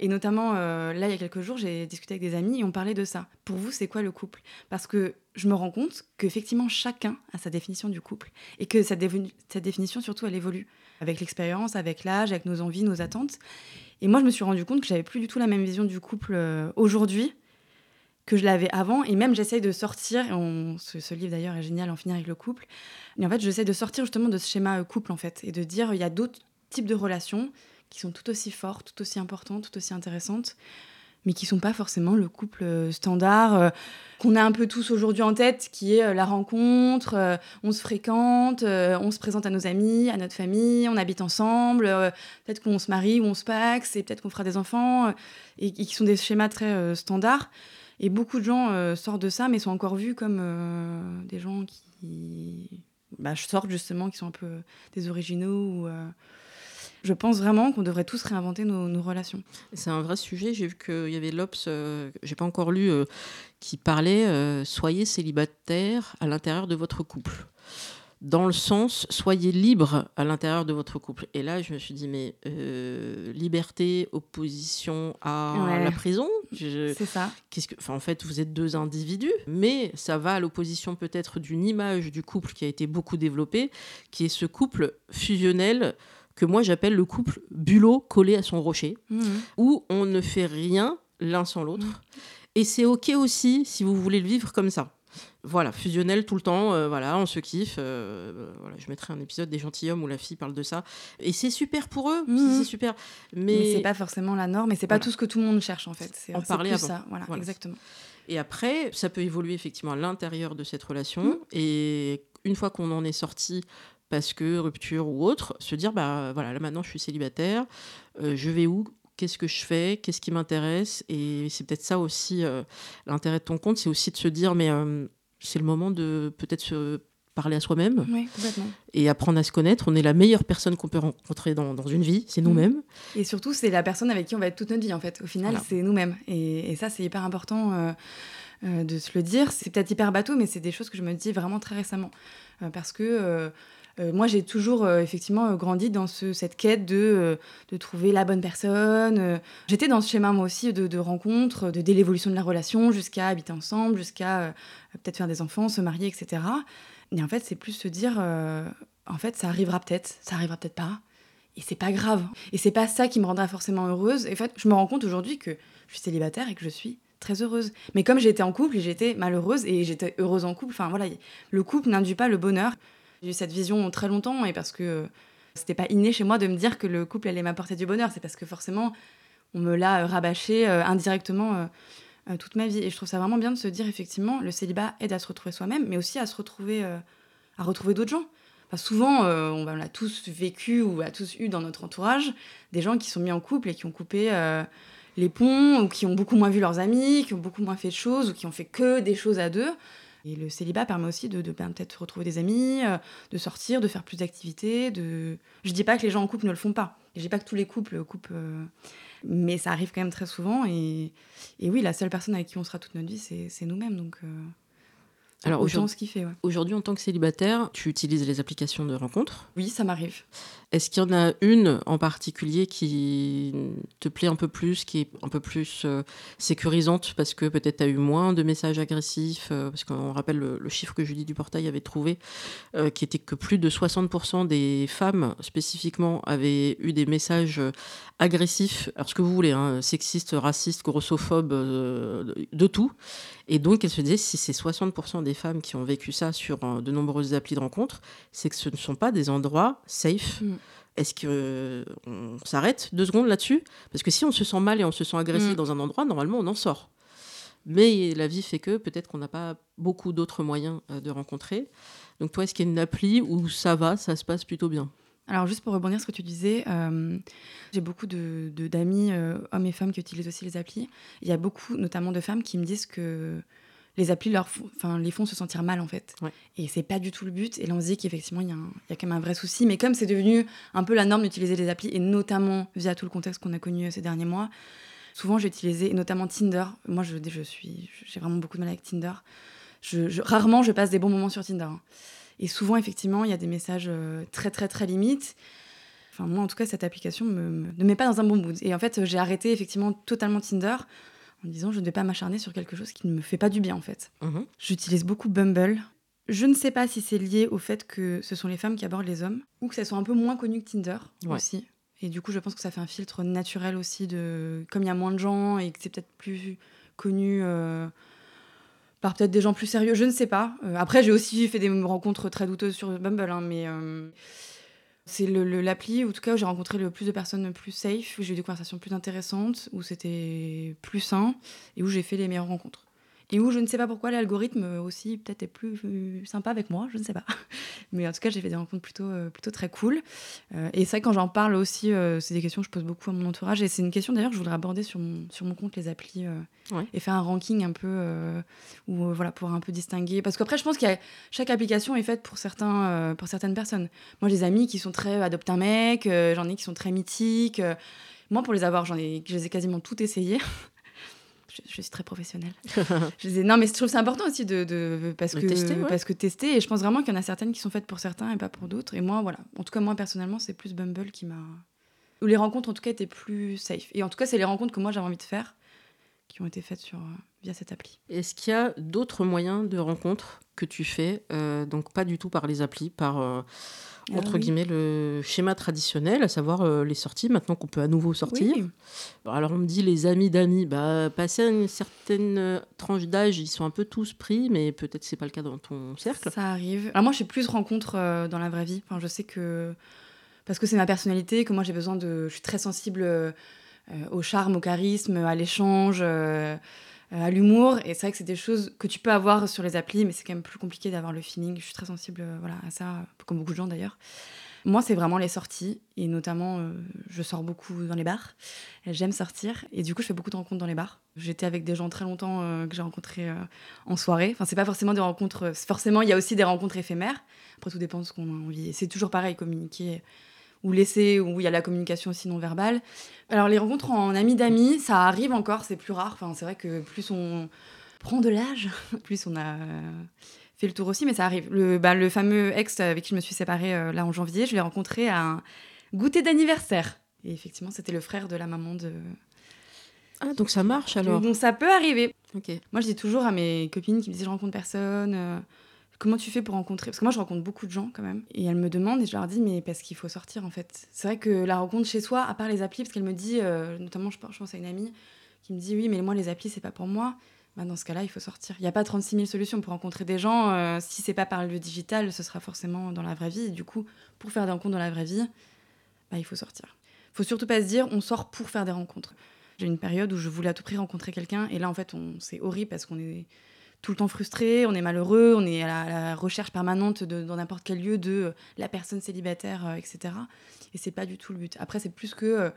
Speaker 2: Et notamment, là, il y a quelques jours, j'ai discuté avec des amis et on parlait de ça. Pour vous, c'est quoi le couple? Parce que je me rends compte qu'effectivement, chacun a sa définition du couple. Et que cette, cette définition, surtout, elle évolue avec l'expérience, avec l'âge, avec nos envies, nos attentes. Et moi, je me suis rendu compte que j'avais plus du tout la même vision du couple euh, aujourd'hui que je l'avais avant. Et même, j'essaye de sortir, et ce, livre d'ailleurs est génial, En finir avec le couple. Mais en fait, j'essaie de sortir justement de ce schéma euh, couple, en fait, et de dire il y a d'autres types de relations qui sont tout aussi fortes, tout aussi importantes, tout aussi intéressantes mais qui sont pas forcément le couple euh, standard euh, qu'on a un peu tous aujourd'hui en tête, qui est euh, la rencontre, on se fréquente, on se présente à nos amis, à notre famille, on habite ensemble, peut-être qu'on se marie ou on se paxe, et peut-être qu'on fera des enfants, et, qui sont des schémas très standards. Et beaucoup de gens sortent de ça, mais sont encore vus comme des gens qui bah, sortent justement, qui sont un peu des originaux ou je pense vraiment qu'on devrait tous réinventer nos, relations.
Speaker 1: C'est un vrai sujet. J'ai vu qu'il y avait l'Obs, euh, j'ai pas encore lu, euh, qui parlait euh, soyez célibataire à l'intérieur de votre couple. Dans le sens, soyez libre à l'intérieur de votre couple. Et là, je me suis dit, mais liberté, opposition à la prison?
Speaker 2: C'est ça.
Speaker 1: Qu'est-ce que, en fait, vous êtes deux individus, mais ça va à l'opposition peut-être d'une image du couple qui a été beaucoup développée, qui est ce couple fusionnel que moi j'appelle le couple bulot collé à son rocher, mmh. où on ne fait rien l'un sans l'autre. Mmh. Et c'est ok aussi si vous voulez le vivre comme ça. Voilà, fusionnel tout le temps, euh, voilà, on se kiffe. Euh, voilà, je mettrai un épisode des gentilshommes où la fille parle de ça. Et c'est super pour eux, mmh. c'est super. Mais,
Speaker 2: mais c'est pas forcément la norme, et c'est pas tout ce que tout le monde cherche en fait. C'est
Speaker 1: en parler avant.
Speaker 2: ça, voilà, exactement.
Speaker 1: Et après, ça peut évoluer effectivement à l'intérieur de cette relation. Et une fois qu'on en est sorti, parce que rupture ou autre, se dire bah voilà, là maintenant je suis célibataire, euh, je vais où Qu'est-ce que je fais Qu'est-ce qui m'intéresse Et c'est peut-être ça aussi euh, l'intérêt de ton compte, c'est aussi de se dire mais euh, c'est le moment de peut-être se parler à soi-même et apprendre à se connaître. On est la meilleure personne qu'on peut rencontrer dans, dans une vie, c'est nous-mêmes.
Speaker 2: Et surtout, c'est la personne avec qui on va être toute notre vie, en fait. Au final, c'est nous-mêmes. Et, et, ça, c'est hyper important de se le dire. C'est peut-être hyper bateau, mais c'est des choses que je me dis vraiment très récemment. parce que euh, moi, j'ai toujours euh, effectivement euh, grandi dans cette quête de, de, trouver la bonne personne. J'étais dans ce schéma, moi aussi, de, de rencontres, de, dès l'évolution de la relation jusqu'à habiter ensemble, jusqu'à peut-être faire des enfants, se marier, etc. Et en fait, c'est plus se dire, en fait, ça arrivera peut-être, ça arrivera peut-être pas. Et c'est pas grave. Et c'est pas ça qui me rendra forcément heureuse. Et en fait, je me rends compte aujourd'hui que je suis célibataire et que je suis très heureuse. Mais comme j'étais en couple, j'étais malheureuse et j'étais heureuse en couple. Enfin voilà, le couple n'induit pas le bonheur. J'ai eu cette vision très longtemps et parce que c'était pas inné chez moi de me dire que le couple allait m'apporter du bonheur. C'est parce que forcément, on me l'a rabâché euh, indirectement euh, euh, toute ma vie. Et je trouve ça vraiment bien de se dire, effectivement, le célibat aide à se retrouver soi-même, mais aussi à se retrouver, à retrouver d'autres gens. souvent, on, l'a tous vécu ou a tous eu dans notre entourage des gens qui sont mis en couple et qui ont coupé les ponts, ou qui ont beaucoup moins vu leurs amis, qui ont beaucoup moins fait de choses, ou qui ont fait que des choses à deux. Et le célibat permet aussi de, ben, peut-être retrouver des amis, euh, de sortir, de faire plus d'activités. De... Je dis pas que les gens en couple ne le font pas. Je dis pas que tous les couples coupent. Euh, mais ça arrive quand même très souvent. Et, et, oui, la seule personne avec qui on sera toute notre vie, c'est nous-mêmes. Donc, euh,
Speaker 1: alors aujourd'hui, en tant que célibataire, tu utilises les applications de rencontres
Speaker 2: Oui, ça m'arrive.
Speaker 1: Est-ce qu'il y en a une en particulier qui te plaît un peu plus, qui est un peu plus euh, sécurisante parce que peut-être tu as eu moins de messages agressifs euh, Parce qu'on rappelle le, chiffre que Julie Duportail avait trouvé, euh, qui était que plus de 60% des femmes spécifiquement avaient eu des messages agressifs, alors ce que vous voulez, hein, sexistes, racistes, grossophobes, de tout. Et donc elle se disait, si c'est 60% des femmes qui ont vécu ça sur de nombreuses applis de rencontres, c'est que ce ne sont pas des endroits safe. Mm. Est-ce qu'on euh, s'arrête deux secondes là-dessus? Parce que si on se sent mal et on se sent agressé mm. dans un endroit, normalement, on en sort. Mais la vie fait que peut-être qu'on n'a pas beaucoup d'autres moyens euh, de rencontrer. Donc toi, est-ce qu'il y a une appli où ça va, ça se passe plutôt bien?
Speaker 2: Alors juste pour rebondir sur ce que tu disais, euh, j'ai beaucoup d'amis, de, d'amis hommes et femmes qui utilisent aussi les applis. Il y a beaucoup notamment de femmes qui me disent que les applis leur enfin, les font se sentir mal en fait. Et c'est pas du tout le but. Et là on se dit qu'effectivement il y, y, a quand même un vrai souci. Mais comme c'est devenu un peu la norme d'utiliser les applis, et notamment via tout le contexte qu'on a connu ces derniers mois, souvent j'ai utilisé, notamment Tinder. Moi je, je suis, j'ai vraiment beaucoup de mal avec Tinder. Je, rarement je passe des bons moments sur Tinder. Hein. Et souvent effectivement il y a des messages euh, très très très limites. Enfin, moi, en tout cas, cette application me, ne met pas dans un bon mood. Et en fait, j'ai arrêté effectivement totalement Tinder en disant je ne vais pas m'acharner sur quelque chose qui ne me fait pas du bien en fait. Mhm. J'utilise beaucoup Bumble. Je ne sais pas si c'est lié au fait que ce sont les femmes qui abordent les hommes ou que ça soit un peu moins connu que Tinder aussi. Et du coup, je pense que ça fait un filtre naturel aussi de comme il y a moins de gens et que c'est peut-être plus connu euh, par peut-être des gens plus sérieux. Je ne sais pas. Euh, après, j'ai aussi fait des rencontres très douteuses sur Bumble, hein, mais euh, c'est l'appli, en tout cas, où j'ai rencontré le plus de personnes plus safe, où j'ai eu des conversations plus intéressantes, où c'était plus sain et où j'ai fait les meilleures rencontres et où je ne sais pas pourquoi l'algorithme aussi peut-être est plus sympa avec moi, je ne sais pas. Mais en tout cas, j'ai fait des rencontres plutôt, euh, plutôt très cool. Euh, et ça, quand j'en parle aussi, euh, c'est des questions que je pose beaucoup à mon entourage. Et c'est une question d'ailleurs que je voudrais aborder sur mon, sur mon compte, les applis, et faire un ranking un peu, voilà, pour un peu distinguer. Parce qu'après, je pense que chaque application est faite pour, certains, pour certaines personnes. Moi, j'ai des amis qui sont très adopte un mec, j'en ai qui sont très mythiques. moi, pour les avoir, j'en ai, je les ai quasiment toutes essayées je, suis très professionnelle. je disais, non, mais je trouve c'est important aussi de, de parce, que, tester, parce que tester. Et je pense vraiment qu'il y en a certaines qui sont faites pour certains et pas pour d'autres. Et moi, voilà. En tout cas, moi, personnellement, c'est plus Bumble qui m'a. Où les rencontres, en tout cas, étaient plus safe. Et en tout cas, c'est les rencontres que moi, j'avais envie de faire qui ont été faites sur, euh, via cette appli.
Speaker 1: Est-ce qu'il y a d'autres moyens de rencontres que tu fais euh, Donc, pas du tout par les applis, par. Euh, ah entre guillemets, le schéma traditionnel, à savoir euh, les sorties, maintenant qu'on peut à nouveau sortir? alors on me dit les amis d'amis, bah, passé une certaine tranche d'âge, ils sont un peu tous pris, mais peut-être c'est pas le cas dans ton cercle.
Speaker 2: Ça arrive. Alors moi, je fais plus de rencontres dans la vraie vie. Enfin, je sais que, parce que c'est ma personnalité, que moi j'ai besoin de... Je suis très sensible au charme, au charisme, à l'échange à l'humour. Et c'est vrai que c'est des choses que tu peux avoir sur les applis, mais c'est quand même plus compliqué d'avoir le feeling. Je suis très sensible euh, voilà, à ça, comme beaucoup de gens d'ailleurs. Moi, c'est vraiment les sorties. Et notamment, euh, je sors beaucoup dans les bars. J'aime sortir. Et du coup, je fais beaucoup de rencontres dans les bars. J'étais avec des gens très longtemps euh, que j'ai rencontrés en soirée. Enfin, c'est pas forcément des rencontres. Forcément, il y a aussi des rencontres éphémères. Après, tout dépend de ce qu'on a envie. C'est toujours pareil, communiquer ou laisser, où il y a la communication aussi non verbale. Alors les rencontres en amis d'amis, ça arrive encore, c'est plus rare. Enfin, c'est vrai que plus on prend de l'âge, plus on a fait le tour aussi, mais ça arrive. Le, bah, le fameux ex avec qui je me suis séparée euh, là en janvier, je l'ai rencontré à un goûter d'anniversaire. Et effectivement, c'était le frère de la maman de...
Speaker 1: Ah, donc ça marche alors
Speaker 2: Donc ça peut arriver. Ok. Moi, je dis toujours à mes copines qui me disent je rencontre personne, euh, comment tu fais pour rencontrer Parce que moi, je rencontre beaucoup de gens quand même. Et elles me demandent et je leur dis, mais parce qu'il faut sortir en fait. C'est vrai que la rencontre chez soi, à part les applis, parce qu'elle me dit, euh, notamment, je pense à une amie qui me dit, oui, mais moi, les applis, c'est pas pour moi. Bah, dans ce cas-là, il faut sortir. Il n'y a pas 36 000 solutions pour rencontrer des gens. Euh, si c'est pas par le digital, ce sera forcément dans la vraie vie. Du coup, pour faire des rencontres dans la vraie vie, bah, il faut sortir. Il faut surtout pas se dire, on sort pour faire des rencontres. J'ai une période où je voulais à tout prix rencontrer quelqu'un. Et là, en fait, c'est horrible parce qu'on est tout le temps frustré, on est malheureux, on est à la, recherche permanente dans n'importe quel lieu de euh, la personne célibataire, euh, etc. Et c'est pas du tout le but. Après, c'est plus que euh,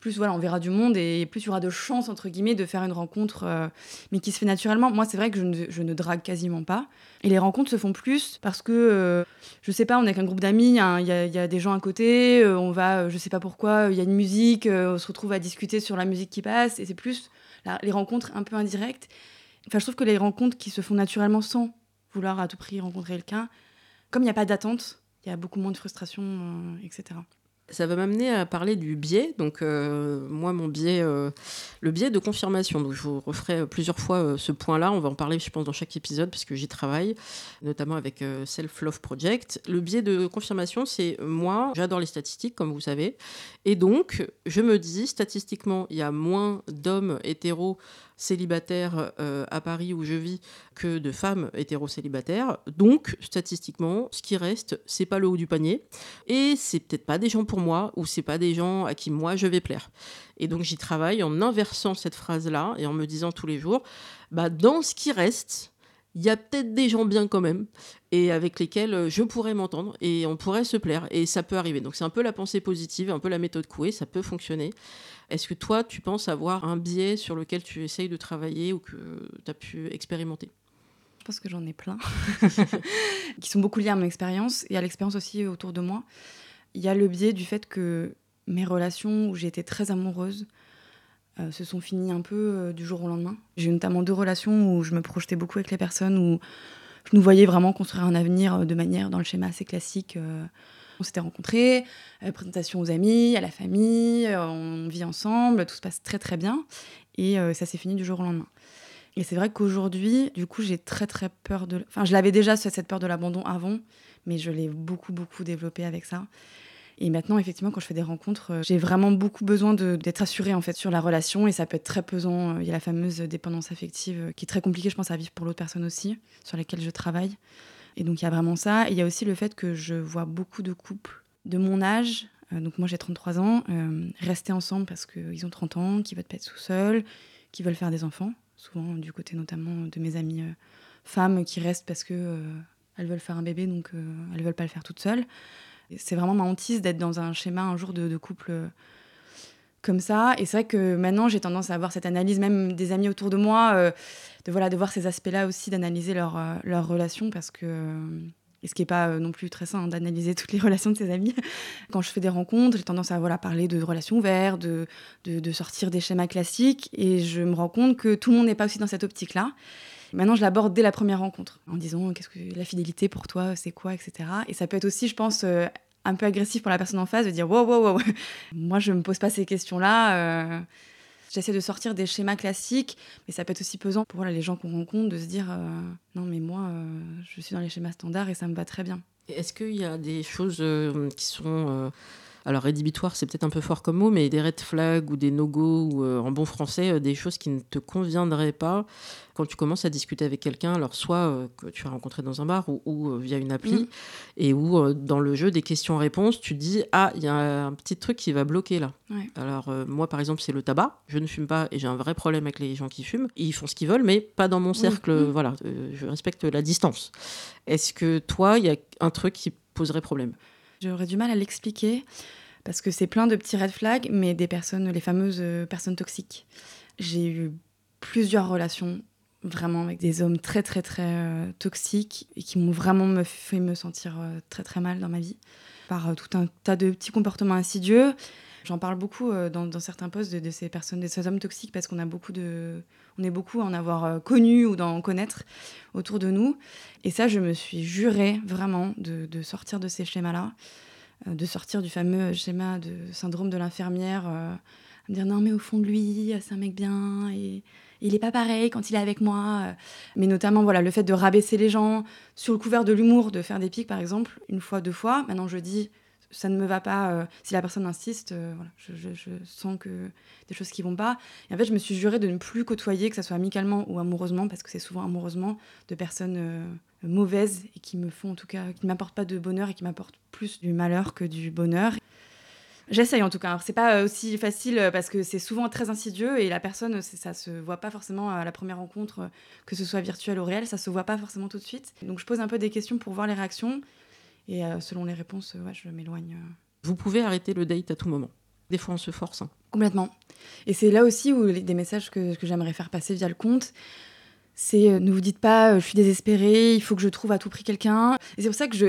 Speaker 2: plus voilà, on verra du monde et plus il y aura de chances, entre guillemets, de faire une rencontre, mais qui se fait naturellement. Moi, c'est vrai que je ne, je ne, drague quasiment pas. Et les rencontres se font plus parce que, euh, je sais pas, on est avec un groupe d'amis, il y, a des gens à côté, on va, je sais pas pourquoi, il y a une musique, on se retrouve à discuter sur la musique qui passe, et c'est plus les rencontres un peu indirectes. Enfin, je trouve que les rencontres qui se font naturellement sans vouloir à tout prix rencontrer quelqu'un, comme il n'y a pas d'attente, il y a beaucoup moins de frustration, etc.
Speaker 1: Ça va m'amener à parler du biais. Donc, euh, moi, mon biais, euh, le biais de confirmation. Donc, je vous referai plusieurs fois euh, ce point-là. On va en parler, je pense, dans chaque épisode, puisque j'y travaille, notamment avec Self Love Project. Le biais de confirmation, c'est moi, j'adore les statistiques, comme vous savez. Et donc, je me dis, statistiquement, il y a moins d'hommes hétéros célibataires euh, à Paris où je vis que de femmes hétéro-célibataires. Donc, statistiquement, ce qui reste, c'est pas le haut du panier. Et c'est peut-être pas des gens pour moi ou c'est pas des gens à qui moi je vais plaire. Et donc, j'y travaille en inversant cette phrase-là et en me disant tous les jours, bah, dans ce qui reste, il y a peut-être des gens bien quand même et avec lesquels euh, je pourrais m'entendre et on pourrait se plaire et ça peut arriver. Donc c'est un peu la pensée positive, un peu la méthode Coué, ça peut fonctionner. Est-ce que toi, tu penses avoir un biais sur lequel tu essayes de travailler ou que tu as pu expérimenter?
Speaker 2: Je pense que j'en ai plein, qui sont beaucoup liés à mon expérience et à l'expérience aussi autour de moi. Il y a le biais du fait que mes relations où j'ai été très amoureuse euh, se sont finies un peu euh, du jour au lendemain. J'ai eu notamment deux relations où je me projetais beaucoup avec les personnes, où je nous voyais vraiment construire un avenir euh, de manière dans le schéma assez classique. On s'était rencontrés, présentation aux amis, à la famille, on vit ensemble, tout se passe très très bien. Et ça s'est fini du jour au lendemain. Et c'est vrai qu'aujourd'hui, du coup, j'ai très très peur de. Enfin, je l'avais déjà cette peur de l'abandon avant, mais je l'ai beaucoup beaucoup développée avec ça. Et maintenant, effectivement, quand je fais des rencontres, j'ai vraiment beaucoup besoin d'être assurée en fait sur la relation et ça peut être très pesant. Il y a la fameuse dépendance affective qui est très compliquée, je pense, à vivre pour l'autre personne aussi, sur laquelle je travaille. Et donc il y a vraiment ça. Et il y a aussi le fait que je vois beaucoup de couples de mon âge, euh, donc moi j'ai 33 ans, euh, rester ensemble parce qu'ils ont 30 ans, qui veulent pas être tout seuls, qui veulent faire des enfants, souvent du côté notamment de mes amies euh, femmes qui restent parce que elles veulent faire un bébé, donc elles veulent pas le faire toutes seules. C'est vraiment ma hantise d'être dans un schéma un jour de, couple comme ça. Et c'est vrai que maintenant, j'ai tendance à avoir cette analyse, même des amis autour de moi, euh, de, voilà, de voir ces aspects-là aussi, d'analyser leur, euh, leur relation, parce que. Euh, et ce qui n'est pas non plus très sain hein, d'analyser toutes les relations de ses amis. Quand je fais des rencontres, j'ai tendance à voilà, parler de relations ouvertes, de, de, de, sortir des schémas classiques. Et je me rends compte que tout le monde n'est pas aussi dans cette optique-là. Maintenant, je l'aborde dès la première rencontre, en disant qu'est-ce que la fidélité pour toi, c'est quoi, etc. Et ça peut être aussi, je pense, un peu agressif pour la personne en face de dire wow, wow, wow. Moi, je me pose pas ces questions-là. Euh, j'essaie de sortir des schémas classiques, mais ça peut être aussi pesant pour les gens qu'on rencontre de se dire euh, non, mais moi, euh, je suis dans les schémas standards et ça me va très bien.
Speaker 1: Est-ce qu'il y a des choses qui sont alors rédhibitoire, c'est peut-être un peu fort comme mot, mais des red flags ou des no-go ou euh, en bon français, euh, des choses qui ne te conviendraient pas quand tu commences à discuter avec quelqu'un, alors soit euh, que tu as rencontré dans un bar ou, via une appli, mm. et où dans le jeu des questions-réponses, tu dis ah il y a un petit truc qui va bloquer là. Alors moi par exemple c'est le tabac, je ne fume pas et j'ai un vrai problème avec les gens qui fument, ils font ce qu'ils veulent, mais pas dans mon cercle, mm. voilà, je respecte la distance. Est-ce que toi il y a un truc qui poserait problème?
Speaker 2: J'aurais du mal à l'expliquer parce que c'est plein de petits red flags, mais des personnes, les fameuses euh, personnes toxiques. J'ai eu plusieurs relations vraiment avec des hommes très très très euh, toxiques et qui m'ont vraiment me fait me sentir euh, très très mal dans ma vie par tout un tas de petits comportements insidieux. J'en parle beaucoup dans, certains posts de, ces personnes, de ces hommes toxiques parce qu'on a beaucoup de, on est beaucoup à en avoir connu ou d'en connaître autour de nous. Et ça, je me suis juré vraiment de, sortir de ces schémas-là. Euh, de sortir du fameux schéma de syndrome de l'infirmière, euh, me dire non mais au fond de lui, c'est un mec bien et il est pas pareil quand il est avec moi. Euh. Mais notamment voilà le fait de rabaisser les gens sur le couvert de l'humour, de faire des pics par exemple une fois, deux fois. Maintenant je dis ça ne me va pas. si la personne insiste, voilà, je, sens que des choses qui vont pas. Et en fait, je me suis juré de ne plus côtoyer, que ce soit amicalement ou amoureusement, parce que c'est souvent amoureusement, de personnes mauvaises et qui me font en tout cas, qui ne m'apportent pas de bonheur et qui m'apportent plus du malheur que du bonheur. J'essaye en tout cas. C'est pas aussi facile euh, parce que c'est souvent très insidieux et la personne, ça se voit pas forcément à la première rencontre, euh, que ce soit virtuel ou réel, ça se voit pas forcément tout de suite. Donc je pose un peu des questions pour voir les réactions et euh, selon les réponses, ouais, je m'éloigne.
Speaker 1: Vous pouvez arrêter le date à tout moment. Des fois, on se force. Hein.
Speaker 2: Complètement. Et c'est là aussi où les, des messages que, que j'aimerais faire passer via le compte, c'est euh, ne vous dites pas euh, je suis désespérée, il faut que je trouve à tout prix quelqu'un. Et c'est pour ça que je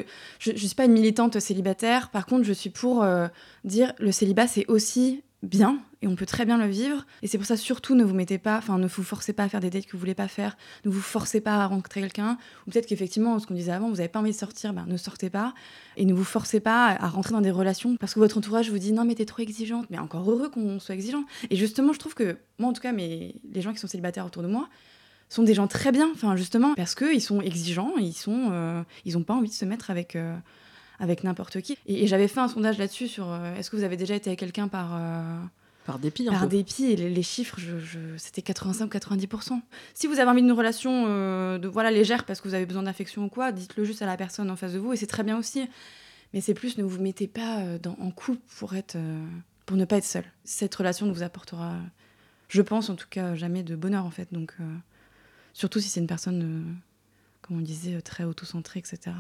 Speaker 2: ne suis pas une militante célibataire. Par contre, je suis pour euh, dire le célibat, c'est aussi bien et on peut très bien le vivre. Et c'est pour ça, surtout, ne vous mettez pas, enfin, ne vous forcez pas à faire des dates que vous voulez pas faire, ne vous forcez pas à rencontrer quelqu'un. Ou peut-être qu'effectivement, ce qu'on disait avant, vous n'avez pas envie de sortir, ben, ne sortez pas. Et ne vous forcez pas à rentrer dans des relations parce que votre entourage vous dit non, mais t'es trop exigeante. Mais encore heureux qu'on soit exigeant. Et justement, je trouve que, moi en tout cas, mais les gens qui sont célibataires autour de moi, sont des gens très bien, enfin justement parce qu'ils sont exigeants, ils sont, euh, ils ont pas envie de se mettre avec euh, avec n'importe qui. Et, j'avais fait un sondage là-dessus sur euh, est-ce que vous avez déjà été avec quelqu'un par
Speaker 1: par dépit.
Speaker 2: Par dépit, et les, chiffres, je, c'était 85 ou 90%. Si vous avez envie d'une relation de voilà légère parce que vous avez besoin d'affection ou quoi, dites-le juste à la personne en face de vous et c'est très bien aussi. Mais c'est plus ne vous mettez pas dans, en couple pour être pour ne pas être seul. Cette relation ne vous apportera, je pense en tout cas, jamais de bonheur en fait. Donc Surtout si c'est une personne, euh, on disait, euh, très autocentrée, etc.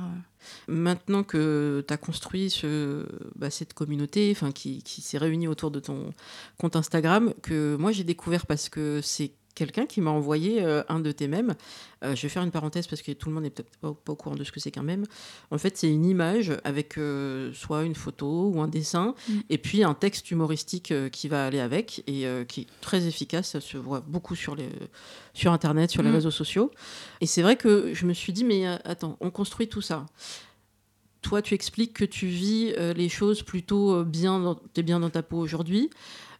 Speaker 1: Maintenant que tu as construit ce, bah, cette communauté qui, qui s'est réunie autour de ton compte Instagram, que moi j'ai découvert parce que c'est quelqu'un qui m'a envoyé euh, un de tes mèmes. Euh, je vais faire une parenthèse parce que tout le monde n'est peut-être pas, au courant de ce que c'est qu'un mème. En fait, c'est une image avec euh, soit une photo ou un dessin, mm. et puis un texte humoristique qui va aller avec et qui est très efficace. Ça se voit beaucoup sur, les, sur Internet, sur les mm. réseaux sociaux. Et c'est vrai que je me suis dit, mais attends, on construit tout ça toi, tu expliques que tu vis les choses plutôt bien, tu es bien dans ta peau aujourd'hui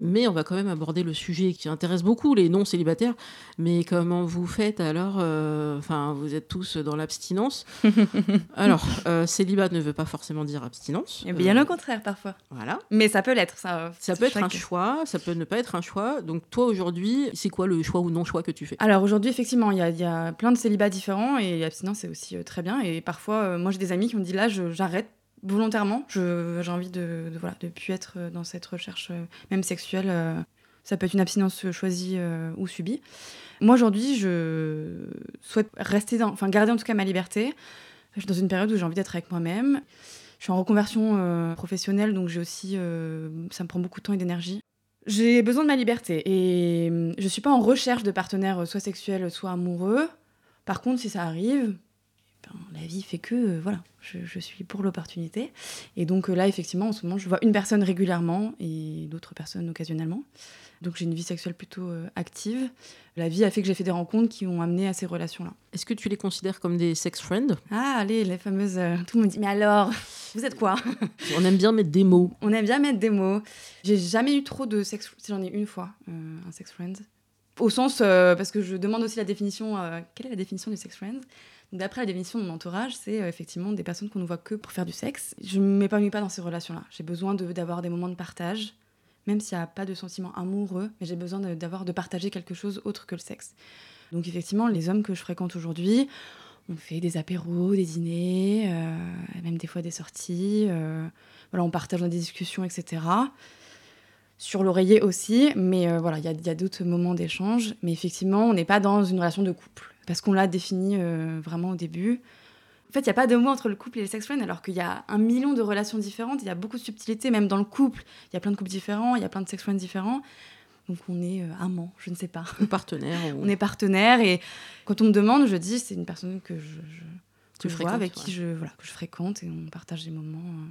Speaker 1: mais on va quand même aborder le sujet qui intéresse beaucoup les non célibataires. Mais comment vous faites alors euh, Enfin, vous êtes tous dans l'abstinence. alors, euh, célibat ne veut pas forcément dire abstinence.
Speaker 2: Et bien euh, au contraire parfois.
Speaker 1: Voilà.
Speaker 2: Mais ça peut l'être. Ça,
Speaker 1: ça peut être un choix, ça peut ne pas être un choix. Donc toi aujourd'hui, c'est quoi le choix ou non choix que tu fais?
Speaker 2: Alors aujourd'hui, effectivement, il y, y, a plein de célibats différents et l'abstinence c'est aussi très bien. Et parfois, moi j'ai des amis qui me disent là, j'arrête volontairement. J'ai envie de, de, voilà, de plus être dans cette recherche, euh, même sexuelle. Euh. ça peut être une abstinence choisie euh, ou subie. Moi, aujourd'hui, je souhaite rester dans, enfin, garder en tout cas ma liberté. Je suis dans une période où j'ai envie d'être avec moi-même. Je suis en reconversion professionnelle, donc j'ai aussi, ça me prend beaucoup de temps et d'énergie. J'ai besoin de ma liberté et je suis pas en recherche de partenaires soit sexuels, soit amoureux. Par contre, si ça arrive, la vie fait que, euh, voilà, je, suis pour l'opportunité. Et donc euh, là, effectivement, en ce moment, je vois une personne régulièrement et d'autres personnes occasionnellement. Donc j'ai une vie sexuelle plutôt euh, active. La vie a fait que j'ai fait des rencontres qui ont amené à ces relations-là.
Speaker 1: Est-ce que tu les considères comme des sex friends?
Speaker 2: Ah, allez, les fameuses. tout le monde dit, mais alors, vous êtes quoi?
Speaker 1: On aime bien mettre des mots.
Speaker 2: On aime bien mettre des mots. J'ai jamais eu trop de sex. Si j'en ai une fois, un sex friend. Au sens, parce que je demande aussi la définition. quelle est la définition du sex friend D'après la définition de mon entourage, c'est euh, effectivement des personnes qu'on ne voit que pour faire du sexe. Je ne m'épanouis pas dans ces relations-là. J'ai besoin d'avoir des moments de partage, même s'il n'y a pas de sentiment amoureux, mais j'ai besoin d'avoir de, partager quelque chose autre que le sexe. Donc effectivement, les hommes que je fréquente aujourd'hui, on fait des apéros, des dîners, euh, même des fois des sorties. Euh, voilà, on partage dans des discussions, etc. Sur l'oreiller aussi, mais voilà, il y a, d'autres moments d'échange. Mais effectivement, on n'est pas dans une relation de couple parce qu'on l'a défini euh, vraiment au début. En fait, il n'y a pas de mot entre le couple et les sex friends, alors qu'il y a un million de relations différentes, il y a beaucoup de subtilités, même dans le couple. Il y a plein de couples différents, il y a plein de sex friends différents. Donc on est euh, amant, je ne sais pas.
Speaker 1: Ou partenaire.
Speaker 2: on est partenaire, et quand on me demande, je dis c'est une personne que je, je, vois, avec qui je, voilà, que je fréquente, et on partage des moments. Euh,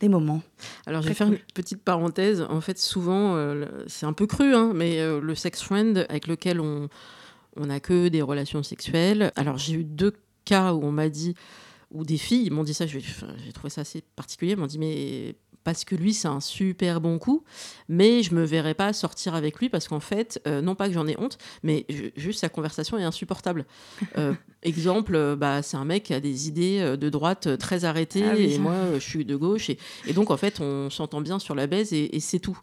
Speaker 2: des moments.
Speaker 1: Alors, je vais faire une petite parenthèse. En fait, souvent, c'est un peu cru, hein, mais le sex friend avec lequel on, on n'a que des relations sexuelles. Alors j'ai eu deux cas où on m'a dit, ou des filles m'ont dit ça, j'ai trouvé ça assez particulier, m'ont dit mais parce que lui c'est un super bon coup, mais je me verrais pas sortir avec lui parce qu'en fait, euh, non pas que j'en ai honte, mais juste sa conversation est insupportable. Euh, exemple, euh, bah, c'est un mec qui a des idées de droite très arrêtées ah et moi je suis de gauche et, donc en fait on s'entend bien sur la baise et c'est tout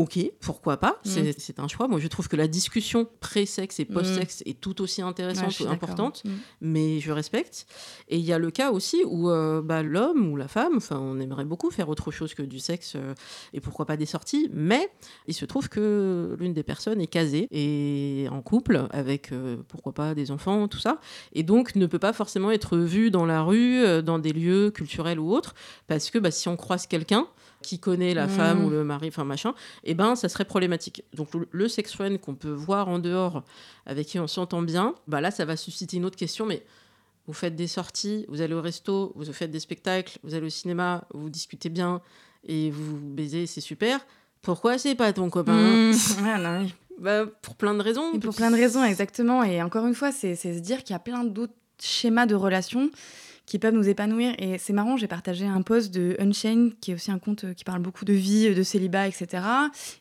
Speaker 1: ok, pourquoi pas, mm. c'est un choix. Moi, je trouve que la discussion pré-sexe et post-sexe mm. est tout aussi intéressante ou importante, mm. mais je respecte. Et il y a le cas aussi où euh, bah, l'homme ou la femme, enfin, on aimerait beaucoup faire autre chose que du sexe euh, et pourquoi pas des sorties, mais il se trouve que l'une des personnes est casée et en couple avec euh, pourquoi pas des enfants, tout ça, et donc ne peut pas forcément être vue dans la rue, dans des lieux culturels ou autres, parce que bah, si on croise quelqu'un, qui connaît la
Speaker 2: Mm.
Speaker 1: femme ou le mari, enfin machin, eh ben ça serait problématique. Donc le, le sex friend qu'on peut voir en dehors, avec qui on s'entend bien, bah là ça va susciter une autre question, mais vous faites des sorties, vous allez au resto, vous faites des spectacles, vous allez au cinéma, vous discutez bien et vous baisez, c'est super. Pourquoi c'est pas ton copain
Speaker 2: Mmh. Non, oui.
Speaker 1: bah, Pour plein de raisons.
Speaker 2: Et pour plein de raisons, exactement. Et encore une fois, c'est se dire qu'il y a plein d'autres schémas de relations qui peuvent nous épanouir. Et c'est marrant, j'ai partagé un post de Unchained, qui est aussi un compte euh, qui parle beaucoup de vie, de célibat, etc.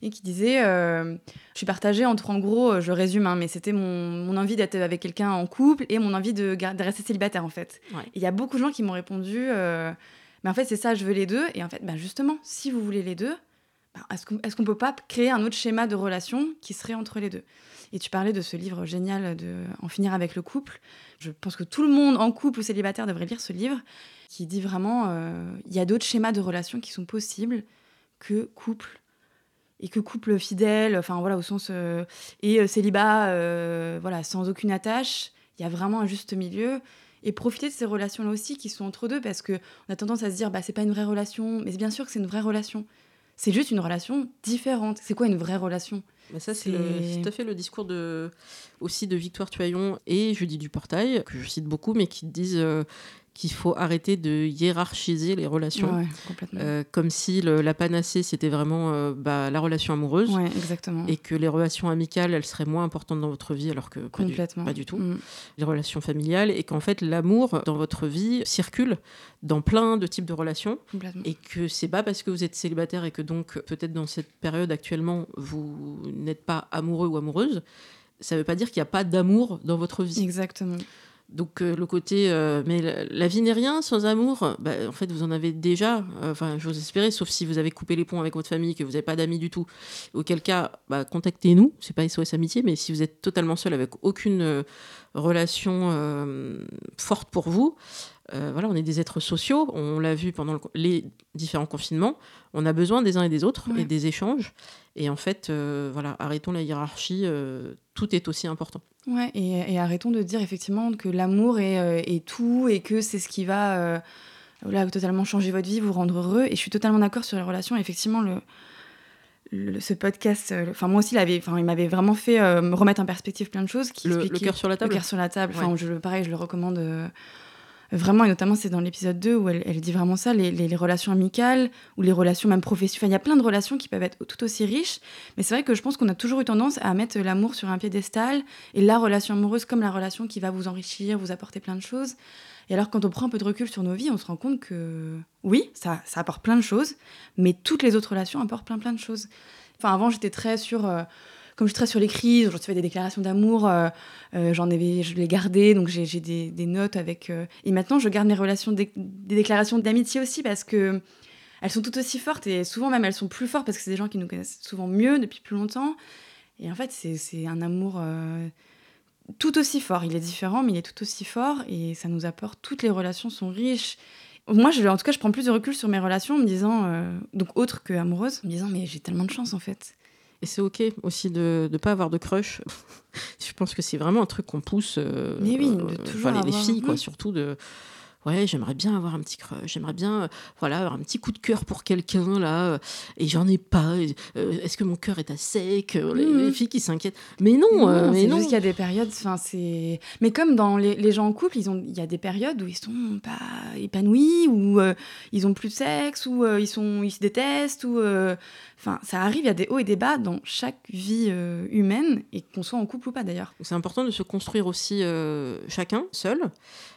Speaker 2: Et qui disait, euh, je suis partagée entre, en gros, euh, je résume, hein, mais c'était mon, mon envie d'être avec quelqu'un en couple et mon envie de, rester célibataire, en fait.
Speaker 1: Ouais.
Speaker 2: Il y a beaucoup de gens qui m'ont répondu, euh, mais en fait, c'est ça, je veux les deux. Et en fait, bah, justement, si vous voulez les deux, bah, est-ce qu'on est-ce qu'on peut pas créer un autre schéma de relation qui serait entre les deux? Et tu parlais de ce livre génial de En finir avec le couple. Je pense que tout le monde en couple ou célibataire devrait lire ce livre qui dit vraiment euh, il y a d'autres schémas de relation qui sont possibles que couple et que couple fidèle, enfin voilà au sens euh, et euh, célibat, voilà sans aucune attache. Il y a vraiment un juste milieu et profiter de ces relations là aussi qui sont entre deux parce que on a tendance à se dire bah c'est pas une vraie relation, mais bien sûr que c'est une vraie relation. C'est juste une relation différente. C'est quoi une vraie relation?
Speaker 1: Mais ça, c'est tout à fait le discours de, aussi de Victoire Tuaillon et Judy Duportail, que je cite beaucoup, mais qui disent euh, qu'il faut arrêter de hiérarchiser les relations.
Speaker 2: Ouais.
Speaker 1: Euh, comme si le- la panacée, c'était vraiment euh, bah, la relation amoureuse.
Speaker 2: ouais, exactement.
Speaker 1: Et que les relations amicales, elles seraient moins importantes dans votre vie, alors que pas du,
Speaker 2: complètement.
Speaker 1: pas du tout.
Speaker 2: Mm.
Speaker 1: Les relations familiales, et qu'en fait, l'amour dans votre vie circule dans plein de types de relations. Et que c'est pas parce que vous êtes célibataire et que donc peut-être dans cette période actuellement vous n'êtes pas amoureux ou amoureuse, ça veut pas dire qu'il n'y a pas d'amour dans votre vie.
Speaker 2: Exactement.
Speaker 1: Donc euh, le côté euh, mais la, vie n'est rien sans amour, bah, en fait vous en avez déjà. Euh, Enfin j'ose espérer, sauf si vous avez coupé les ponts avec votre famille, que vous n'avez pas d'amis du tout. Auquel cas, bah, contactez-nous. C'est pas SOS amitié, mais si vous êtes totalement seul avec aucune relation forte pour vous. Euh, voilà, on est des êtres sociaux, on l'a vu pendant le- les différents confinements. On a besoin des uns et des autres
Speaker 2: Ouais.
Speaker 1: et des échanges. Et en fait, euh, voilà, arrêtons la hiérarchie. euh, tout est aussi important.
Speaker 2: Ouais, et, et arrêtons de dire effectivement que l'amour est, est tout et que c'est ce qui va voilà, totalement changer votre vie, vous rendre heureux. Et je suis totalement d'accord sur les relations. Effectivement, le, le- ce podcast, euh, le- enfin moi aussi, enfin, il m'avait vraiment fait euh, me remettre en perspective plein de choses. Qui
Speaker 1: Le, le cœur sur la
Speaker 2: Le
Speaker 1: table.
Speaker 2: cœur sur la table. Enfin,
Speaker 1: Ouais.
Speaker 2: je, le- pareil, je le recommande euh, vraiment. Et notamment, c'est dans l'épisode 2 où elle, elle dit vraiment ça les, les- relations amicales ou les relations même professionnelles. Il y a plein de relations qui peuvent être tout aussi riches. Mais c'est vrai que je pense qu'on a toujours eu tendance à mettre l'amour sur un piédestal et la relation amoureuse comme la relation qui va vous enrichir, vous apporter plein de choses. Et alors, quand on prend un peu de recul sur nos vies, on se rend compte que oui, ça, ça apporte plein de choses, mais toutes les autres relations apportent plein plein de choses. Enfin, avant, j'étais très sur. euh, comme je suis sur les crises, je fais des déclarations d'amour, euh, euh, j'en avais, je les gardais, donc j'ai des, notes avec. euh, et maintenant, je garde mes relations, des, déclarations d'amitié aussi parce que elles sont toutes aussi fortes et souvent même elles sont plus fortes parce que c'est des gens qui nous connaissent souvent mieux depuis plus longtemps. Et en fait, c'est un amour tout aussi fort. Il est différent, mais il est tout aussi fort et ça nous apporte. Toutes les relations sont riches. Moi, en tout cas, je prends plus de recul sur mes relations en me disant, donc autre que amoureuse, en me disant, mais j'ai tellement de chance en fait.
Speaker 1: Et c'est ok aussi de ne pas avoir de crush. je pense que c'est vraiment un truc qu'on pousse. euh,
Speaker 2: Mais oui, de
Speaker 1: euh,
Speaker 2: toujours
Speaker 1: les, les filles, quoi,
Speaker 2: Mm.
Speaker 1: surtout de. Ouais, j'aimerais bien avoir un petit crush, j'aimerais bien euh, voilà, avoir un petit coup de cœur pour quelqu'un, là, euh, et j'en ai pas. euh, Est-ce que mon cœur est à sec les, les filles qui s'inquiètent. Mais non, euh, mais non.
Speaker 2: juste qu'il y a des périodes, enfin c'est. Mais comme dans les, les gens en couple, ils ont, il y a des périodes où ils sont pas épanouis, où ils ont plus de sexe, où ils sont, ils se détestent, ou enfin ça arrive, il y a des hauts et des bas dans chaque vie humaine, et qu'on soit en couple ou pas d'ailleurs.
Speaker 1: C'est important de se construire aussi chacun, seul.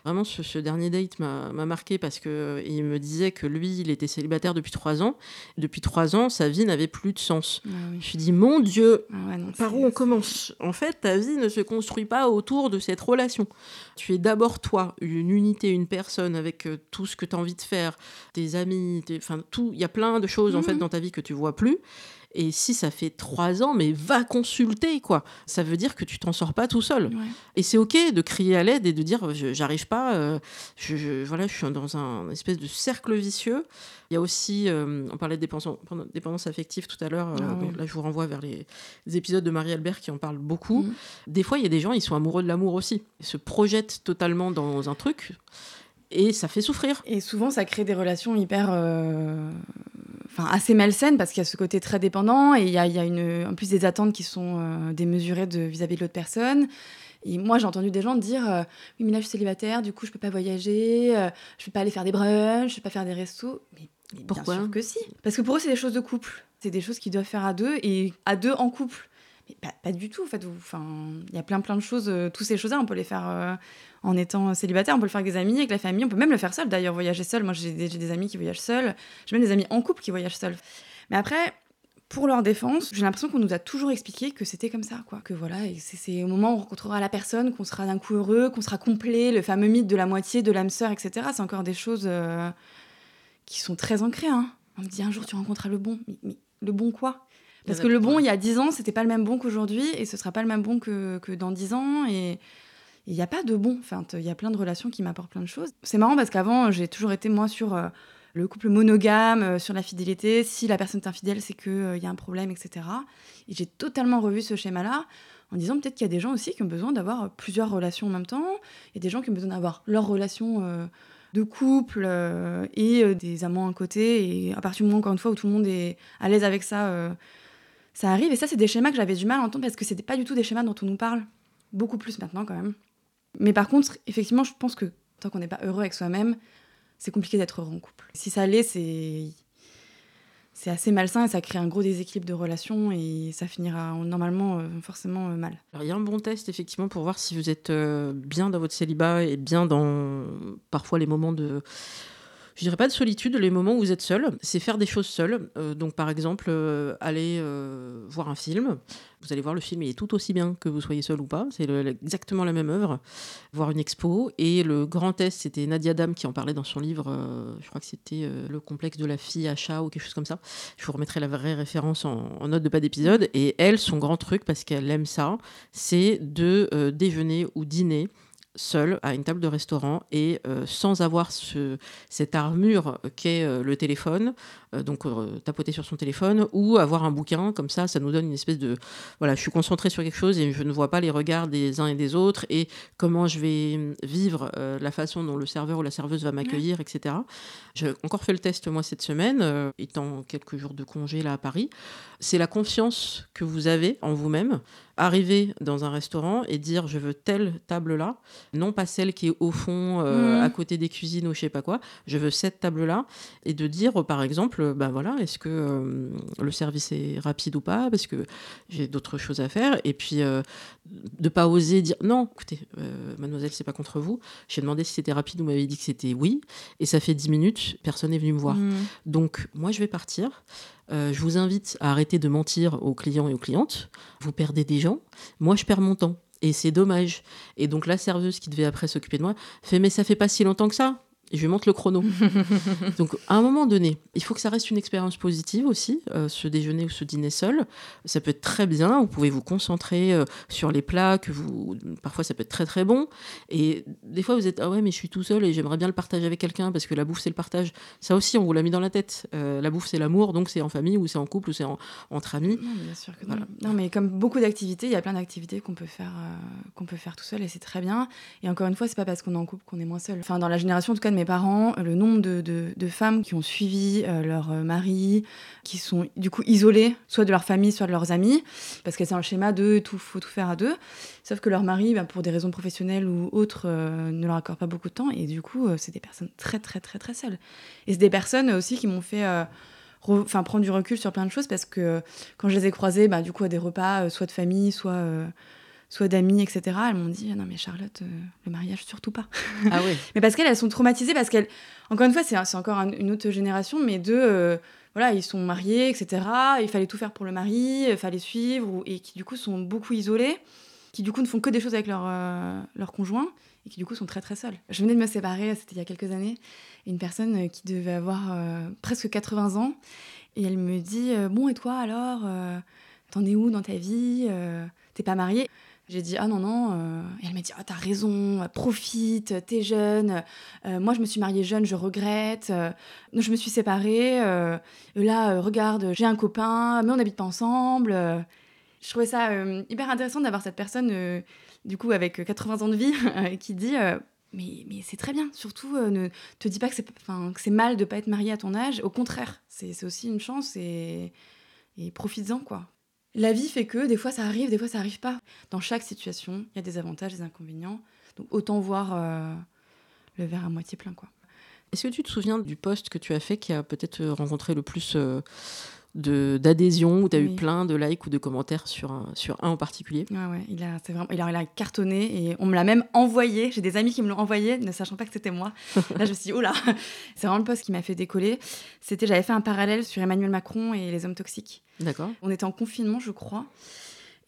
Speaker 1: Vraiment, ce, ce dernier date m'a m'a marqué parce que euh, il me disait que lui, il était célibataire depuis trois ans. Depuis trois ans, sa vie n'avait plus de sens.
Speaker 2: Ah oui.
Speaker 1: Je me suis dit, mon Dieu,
Speaker 2: Ah ouais, non,
Speaker 1: Par où on commence? En fait, ta vie ne se construit pas autour de cette relation. Tu es d'abord toi, une unité, une personne avec euh, tout ce que tu as envie de faire, tes amis, tes- enfin tout. Il y a plein de choses en fait
Speaker 2: Mhm.
Speaker 1: dans ta vie que tu vois plus. Et si ça fait trois ans, mais va consulter quoi. Ça veut dire que tu t'en sors pas tout seul.
Speaker 2: Ouais.
Speaker 1: Et c'est ok de crier à l'aide et de dire j'arrive pas, euh, je, je- voilà, je suis dans un espèce de cercle vicieux. Il y a aussi, euh, on parlait de dépendance, dépendance affective tout à l'heure. euh,
Speaker 2: Ah oui.
Speaker 1: là, je vous renvoie vers les, les épisodes de Marie-Albert qui en parlent beaucoup.
Speaker 2: Mhm.
Speaker 1: Des fois, il y a des gens, ils sont amoureux de l'amour aussi. Ils se projettent totalement dans un truc et ça fait souffrir.
Speaker 2: Et souvent, ça crée des relations hyper. euh, enfin assez malsaine parce qu'il y a ce côté très dépendant et il y a, y a une, en plus des attentes qui sont euh, démesurées de, vis-à-vis de l'autre personne. Et moi, j'ai entendu des gens dire euh, Oui, mais là, je suis célibataire, du coup, je peux pas voyager, euh, je peux pas aller faire des brunchs, je peux pas faire des restos. Mais, mais
Speaker 1: Pourquoi?
Speaker 2: Bien sûr que si. Parce que pour eux, c'est des choses de couple. C'est des choses qu'ils doivent faire à deux et à deux en couple. Pas, du tout, en fait. Enfin, il y a plein, plein de choses. Euh, toutes ces choses-là, on peut les faire euh, en étant célibataire, on peut le faire avec des amis, avec la famille, on peut même le faire seul d'ailleurs, voyager seul. Moi, j'ai des, des amis qui voyagent seuls. J'ai même des amis en couple qui voyagent seuls. Mais après, pour leur défense, j'ai l'impression qu'on nous a toujours expliqué que c'était comme ça, quoi. Que voilà, c'est, au moment où on rencontrera la personne qu'on sera d'un coup heureux, qu'on sera complet, le fameux mythe de la moitié, de l'âme sœur, etc. C'est encore des choses euh, qui sont très ancrées. Hein. On me dit un jour tu rencontreras le bon. Mais le bon quoi? Parce que le bon, il y a 10 ans, c'était pas le même bon qu'aujourd'hui, et ce sera pas le même bon que, que dans 10 ans. Et il n'y a pas de bon. Enfin, il y a plein de relations qui m'apportent plein de choses. C'est marrant parce qu'avant, j'ai toujours été, moi, sur euh, le couple monogame, euh, sur la fidélité. Si la personne est infidèle, c'est qu'il y a un problème, etc. Et j'ai totalement revu ce schéma-là en disant peut-être qu'il y a des gens aussi qui ont besoin d'avoir plusieurs relations en même temps. Il y a des gens qui ont besoin d'avoir leur relation euh, de couple euh, et euh, des amants à côté. Et à partir du moment, encore une fois, où tout le monde est à l'aise avec ça, euh, ça arrive. Et ça, c'est des schémas que j'avais du mal à entendre parce que c'était pas du tout des schémas dont on nous parle. Beaucoup plus maintenant, quand même. Mais par contre, effectivement, je pense que tant qu'on n'est pas heureux avec soi-même, c'est compliqué d'être heureux en couple. Si ça l'est, c'est c'est assez malsain et ça crée un gros déséquilibre de relation et ça finira en- normalement euh, forcément euh, mal.
Speaker 1: Alors, il y a un bon test effectivement pour voir si vous êtes euh, bien dans votre célibat et bien dans parfois les moments de je dirais pas de solitude, les moments où vous êtes seul, c'est faire des choses seul. Euh, donc par exemple, euh, aller euh, voir un film. Vous allez voir le film, il est tout aussi bien que vous soyez seul ou pas. C'est exactement la même œuvre. Voir une expo. Et le grand test, c'était Nadia Dam qui en parlait dans son livre. je crois que c'était Le complexe de la fille à chat ou quelque chose comme ça. Je vous remettrai la vraie référence en, en note de pas d'épisode. Et elle, son grand truc, parce qu'elle aime ça, c'est de déjeuner ou dîner seule à une table de restaurant et euh, sans avoir ce, cette armure qu'est euh, le téléphone, euh, donc tapoter sur son téléphone ou avoir un bouquin comme ça, ça nous donne une espèce de voilà, je suis concentrée sur quelque chose et je ne vois pas les regards des uns et des autres et comment je vais vivre la façon dont le serveur ou la serveuse va m'accueillir, etc. J'ai encore fait le test moi cette semaine, étant quelques jours de congé là à Paris. C'est la confiance que vous avez en vous-même. Arriver dans un restaurant et dire je veux telle table là, non pas celle qui est au fond euh,
Speaker 2: Mhm.
Speaker 1: à côté des cuisines ou je sais pas quoi, je veux cette table là. Et de dire par exemple ben voilà est-ce que euh, le service est rapide ou pas? Parce que j'ai d'autres choses à faire. Et puis euh, de pas oser dire non écoutez mademoiselle c'est pas contre vous. J'ai demandé si c'était rapide vous m'avez dit que c'était oui. Et ça fait 10 minutes personne n'est venu me voir.
Speaker 2: Mm.
Speaker 1: donc, moi, je vais partir. Euh, je vous invite à arrêter de mentir aux clients et aux clientes. Vous perdez des gens. Moi, je perds mon temps. Et c'est dommage. Et donc, la serveuse qui devait après s'occuper de moi fait Mais ça fait pas si longtemps que ça. Et je lui montre le chrono. donc, à un moment donné, il faut que ça reste une expérience positive aussi, euh, ce déjeuner ou ce dîner seul. Ça peut être très bien. Vous pouvez vous concentrer euh, sur les plats que vous. Parfois, ça peut être très très bon. Et des fois, vous êtes Ah ouais, mais je suis tout seul et j'aimerais bien le partager avec quelqu'un parce que la bouffe, c'est le partage. Ça aussi, on vous l'a mis dans la tête. Euh, la bouffe, c'est l'amour, donc c'est en famille ou c'est en couple ou c'est en- entre amis.
Speaker 2: Non, mais bien sûr que non.
Speaker 1: Voilà.
Speaker 2: Non, mais comme beaucoup d'activités, il y a plein d'activités qu'on peut faire, qu'on peut faire tout seul et c'est très bien. Et encore une fois, c'est pas parce qu'on est en couple qu'on est moins seul. Enfin, dans la génération en tout cas de mes parents, euh, le nombre de, femmes qui ont suivi euh, leur euh, mari, qui sont du coup isolées, soit de leur famille, soit de leurs amis, parce que c'est un schéma de tout, faut tout faire à deux. Sauf que leur mari, bah, pour des raisons professionnelles ou autres, ne leur accorde pas beaucoup de temps et du coup, c'est des personnes très très très très seules. Et c'est des personnes aussi qui m'ont fait enfin prendre du recul sur plein de choses parce que quand je les ai croisées, bah, du coup, à des repas, soit de famille, soit, soit d'amis, etc., elles m'ont dit Ah Non, mais Charlotte, euh, le mariage, surtout pas.
Speaker 1: Ah
Speaker 2: mais parce qu'elles, elles sont traumatisées, parce qu'elles, encore une fois, c'est encore un- une autre génération, mais deux, euh, voilà, ils sont mariés, etc., il fallait tout faire pour le mari, il fallait suivre, ou- et qui du coup sont beaucoup isolés, qui du coup ne font que des choses avec leur, euh, leur conjoint, et qui du coup sont très très seuls. Je venais de me séparer, c'était il y a quelques années, une personne euh, qui devait avoir presque 80 ans, et elle me dit Bon, et toi alors T'en es où dans ta vie T'es pas mariée? J'ai dit ah non non euh, et elle m'a dit ah t'as raison euh, profite t'es jeune euh, moi je me suis mariée jeune je regrette je me suis séparée là regarde j'ai un copain mais on n'habite pas ensemble je trouvais ça hyper intéressant d'avoir cette personne du coup avec 80 ans de vie qui dit mais, mais c'est très bien. Surtout, ne te dis pas que c'est que c'est mal de pas être marié à ton âge. Au contraire, c'est c'est aussi une chance et, et profites-en, quoi. La vie fait que des fois ça arrive, des fois ça arrive pas. Dans chaque situation, il y a des avantages, des inconvénients. Donc autant voir euh, le verre à moitié plein, quoi.
Speaker 1: Est-ce que tu te souviens du post que tu as fait qui a peut-être rencontré le plus euh, d'adhésion, où tu as eu plein de likes ou de commentaires sur un, sur un en particulier
Speaker 2: Ouais, ouais, il a, vraiment, il a, il a cartonné et on me l'a même envoyé. J'ai des amis qui me l'ont envoyé, ne sachant pas que c'était moi. Là, je me suis dit, oh là, c'est vraiment le post qui m'a fait décoller. C'était, j'avais fait un parallèle sur Emmanuel Macron et les hommes toxiques.
Speaker 1: D'accord
Speaker 2: On était en confinement, je crois.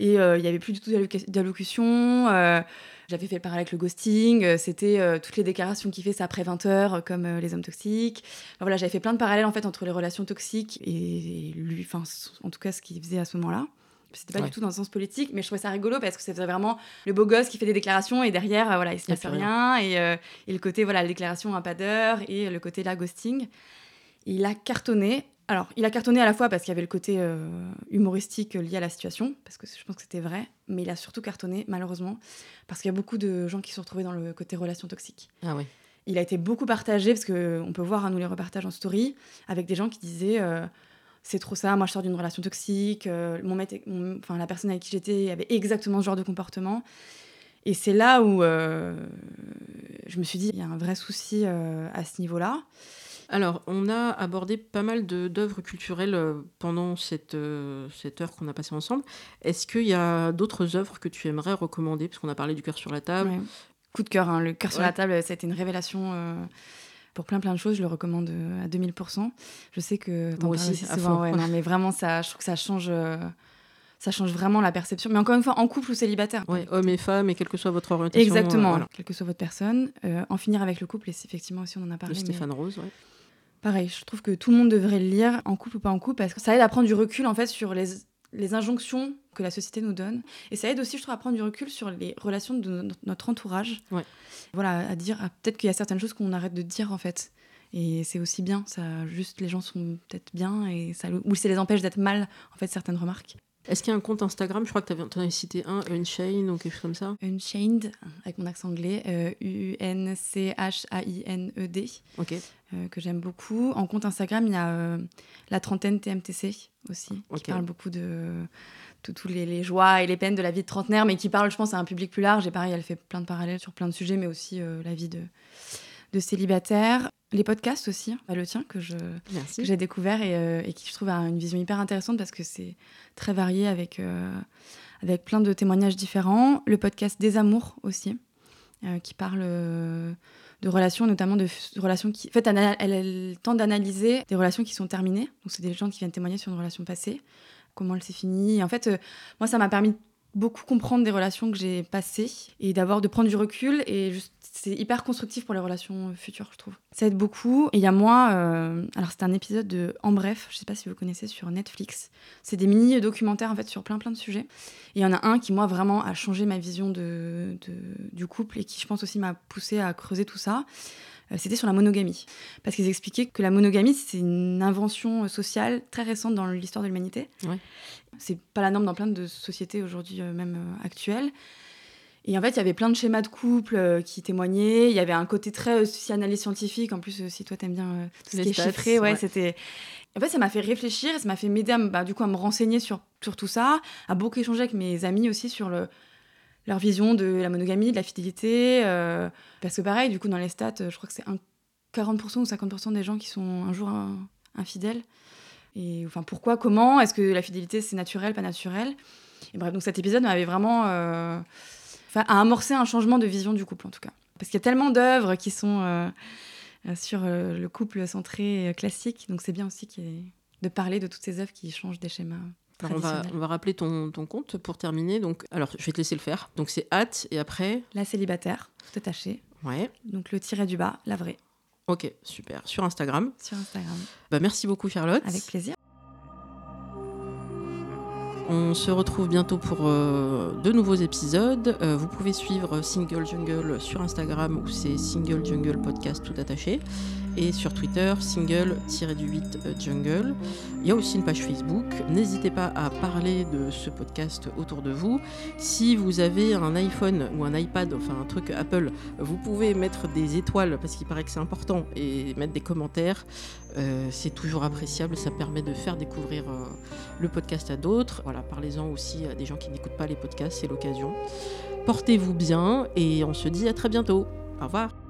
Speaker 2: Et euh, il n'y avait plus du tout d'allocution. euh, J'avais fait le parallèle avec le ghosting. euh, C'était euh, toutes les déclarations qu'il fait, c'est après 20 heures, euh, comme euh, les hommes toxiques. Enfin, voilà, j'avais fait plein de parallèles en fait entre les relations toxiques et lui, enfin, en tout cas, ce qu'il faisait à ce moment-là. C'était pas
Speaker 1: Ouais.
Speaker 2: du tout dans le sens politique, mais je trouvais ça rigolo parce que c'était vraiment le beau gosse qui fait des déclarations et derrière, euh, voilà, il se passe rien. Et, et le côté, voilà, la déclaration à pas d'heure et le côté là, ghosting. Il a cartonné. Alors, il a cartonné à la fois parce qu'il y avait le côté euh, humoristique lié à la situation, parce que je pense que c'était vrai, mais il a surtout cartonné, malheureusement, parce qu'il y a beaucoup de gens qui se sont retrouvés dans le côté relation toxique.
Speaker 1: Ah ouais.
Speaker 2: Il a été beaucoup partagé, parce qu'on peut voir à nous les repartages en story, avec des gens qui disaient euh, c'est trop ça, moi je sors d'une relation toxique, euh, mon mon- enfin, la personne avec qui j'étais avait exactement ce genre de comportement. Et c'est là où euh, je me suis dit il y a un vrai souci euh, à ce niveau-là.
Speaker 1: Alors, on a abordé pas mal d'œuvres culturelles euh, pendant cette, euh, cette heure qu'on a passée ensemble. Est-ce qu'il y a d'autres œuvres que tu aimerais recommander? Parce qu'on a parlé du cœur sur la table.
Speaker 2: Ouais. Coup de cœur, hein, le cœur sur la table, ça a été une révélation euh, pour plein plein de choses. Je le recommande à 2000%. Je sais que
Speaker 1: Moi aussi,
Speaker 2: souvent.
Speaker 1: fond.
Speaker 2: ouais, non, mais vraiment, ça, je trouve que ça change, euh, ça change vraiment la perception. Mais encore une fois, en couple ou célibataire.
Speaker 1: Ouais, hommes et femmes, et quelle que soit votre orientation.
Speaker 2: Exactement,
Speaker 1: euh, voilà.
Speaker 2: quelle que soit votre personne. Euh, en finir avec le couple, et effectivement aussi on en a parlé.
Speaker 1: Stéphane Rose, ouais.
Speaker 2: Pareil, je trouve que tout le monde devrait le lire, en couple ou pas en couple, parce que ça aide à prendre du recul en fait sur les, les injonctions que la société nous donne. Et ça aide aussi, je trouve, à prendre du recul sur les relations de no- notre entourage.
Speaker 1: Ouais.
Speaker 2: Voilà, à dire, ah, peut-être qu'il y a certaines choses qu'on arrête de dire en fait. Et c'est aussi bien, ça, juste les gens sont peut-être bien, et ça, ou ça les empêche d'être mal, en fait, certaines remarques.
Speaker 1: Est-ce qu'il y a un compte Instagram? Je crois que tu en avais cité un, Unchained ou quelque chose comme ça.
Speaker 2: Unchained, avec mon accent anglais, euh, U-N-C-H-A-I-N-E-D. Euh, que j'aime beaucoup. En compte Instagram, il y a euh, la trentaine TMTC aussi, qui parle beaucoup de tous les, les joies et les peines de la vie de trentenaire, mais qui parle, je pense, à un public plus large. Et pareil, elle fait plein de parallèles sur plein de sujets, mais aussi euh, la vie de, de célibataire. Les podcasts aussi, bah, le tien, que je,
Speaker 1: Merci.
Speaker 2: que j'ai découvert et, euh, et qui, je trouve, a une vision hyper intéressante parce que c'est très varié avec, euh, avec plein de témoignages différents. Le podcast Des Amours aussi, euh, qui parle de relations, notamment de relations qui. En fait, elle, elle, elle tente d'analyser des relations qui sont terminées. Donc, c'est des gens qui viennent témoigner sur une relation passée, comment elle s'est finie. Et en fait, moi, ça m'a permis de beaucoup comprendre des relations que j'ai passées et d'avoir de prendre du recul et juste c'est hyper constructif pour les relations euh, futures je trouve. Ça aide beaucoup. Et il y a moi euh, alors c'est un épisode de En Bref je sais pas si vous connaissez sur Netflix. C'est des mini documentaires en fait sur plein plein de sujets. Et il y en a un qui moi vraiment a changé ma vision de, de- du couple et qui je pense aussi m'a poussé à creuser tout ça Euh, c'était sur la monogamie. Parce qu'ils expliquaient que la monogamie c'est une invention sociale très récente dans l'histoire de l'humanité.
Speaker 1: Ouais.
Speaker 2: c'est pas la norme dans plein de sociétés aujourd'hui, euh, même actuelles. Et en fait, il y avait plein de schémas de couple euh, qui témoignaient. Il y avait un côté très euh, aussi analyse scientifique. En plus, euh, si toi t'aimes bien tout ce qui est chiffré, ouais,
Speaker 1: ouais.
Speaker 2: c'était. En fait, ça m'a fait réfléchir, ça m'a fait m'aider à, me- bah, du coup, à me renseigner sur, sur tout ça, à beaucoup échanger avec mes amis aussi sur le, leur vision de la monogamie, de la fidélité. euh, parce que pareil, du coup, dans les stats, je crois que c'est un 40% ou 50% des gens qui sont un jour infidèles. Et enfin, pourquoi, comment Est-ce que la fidélité, c'est naturel, pas naturel? Et bref, donc cet épisode m'avait vraiment... euh, Enfin, a amorcé un changement de vision du couple, en tout cas. Parce qu'il y a tellement d'œuvres qui sont euh, euh, sur euh, le couple centré euh, classique. Donc c'est bien aussi ait- de parler de toutes ces œuvres qui changent des schémas
Speaker 1: Alors, on, va,
Speaker 2: traditionnels.
Speaker 1: on va rappeler ton, ton compte pour terminer. Donc, alors, je vais te laisser le faire. Donc, c'est hâte et après.
Speaker 2: La célibataire, tout attaché.
Speaker 1: Ouais.
Speaker 2: Donc le tiret du bas, la vraie,
Speaker 1: Ok, super. Sur Instagram.
Speaker 2: sur Instagram.
Speaker 1: Bah, merci beaucoup, Charlotte.
Speaker 2: Avec plaisir.
Speaker 1: On se retrouve bientôt pour euh, de nouveaux épisodes. Euh, vous pouvez suivre Single Jungle sur Instagram où c'est Single Jungle Podcast tout attaché. Et sur Twitter, single-du-8 jungle. Il y a aussi une page Facebook. N'hésitez pas à parler de ce podcast autour de vous. Si vous avez un iPhone ou un iPad, enfin un truc Apple, vous pouvez mettre des étoiles parce qu'il paraît que c'est important et mettre des commentaires. Euh, c'est toujours appréciable, ça permet de faire découvrir euh, le podcast à d'autres. Voilà, parlez-en aussi à des gens qui n'écoutent pas les podcasts, c'est l'occasion. Portez-vous bien et on se dit à très bientôt. Au revoir.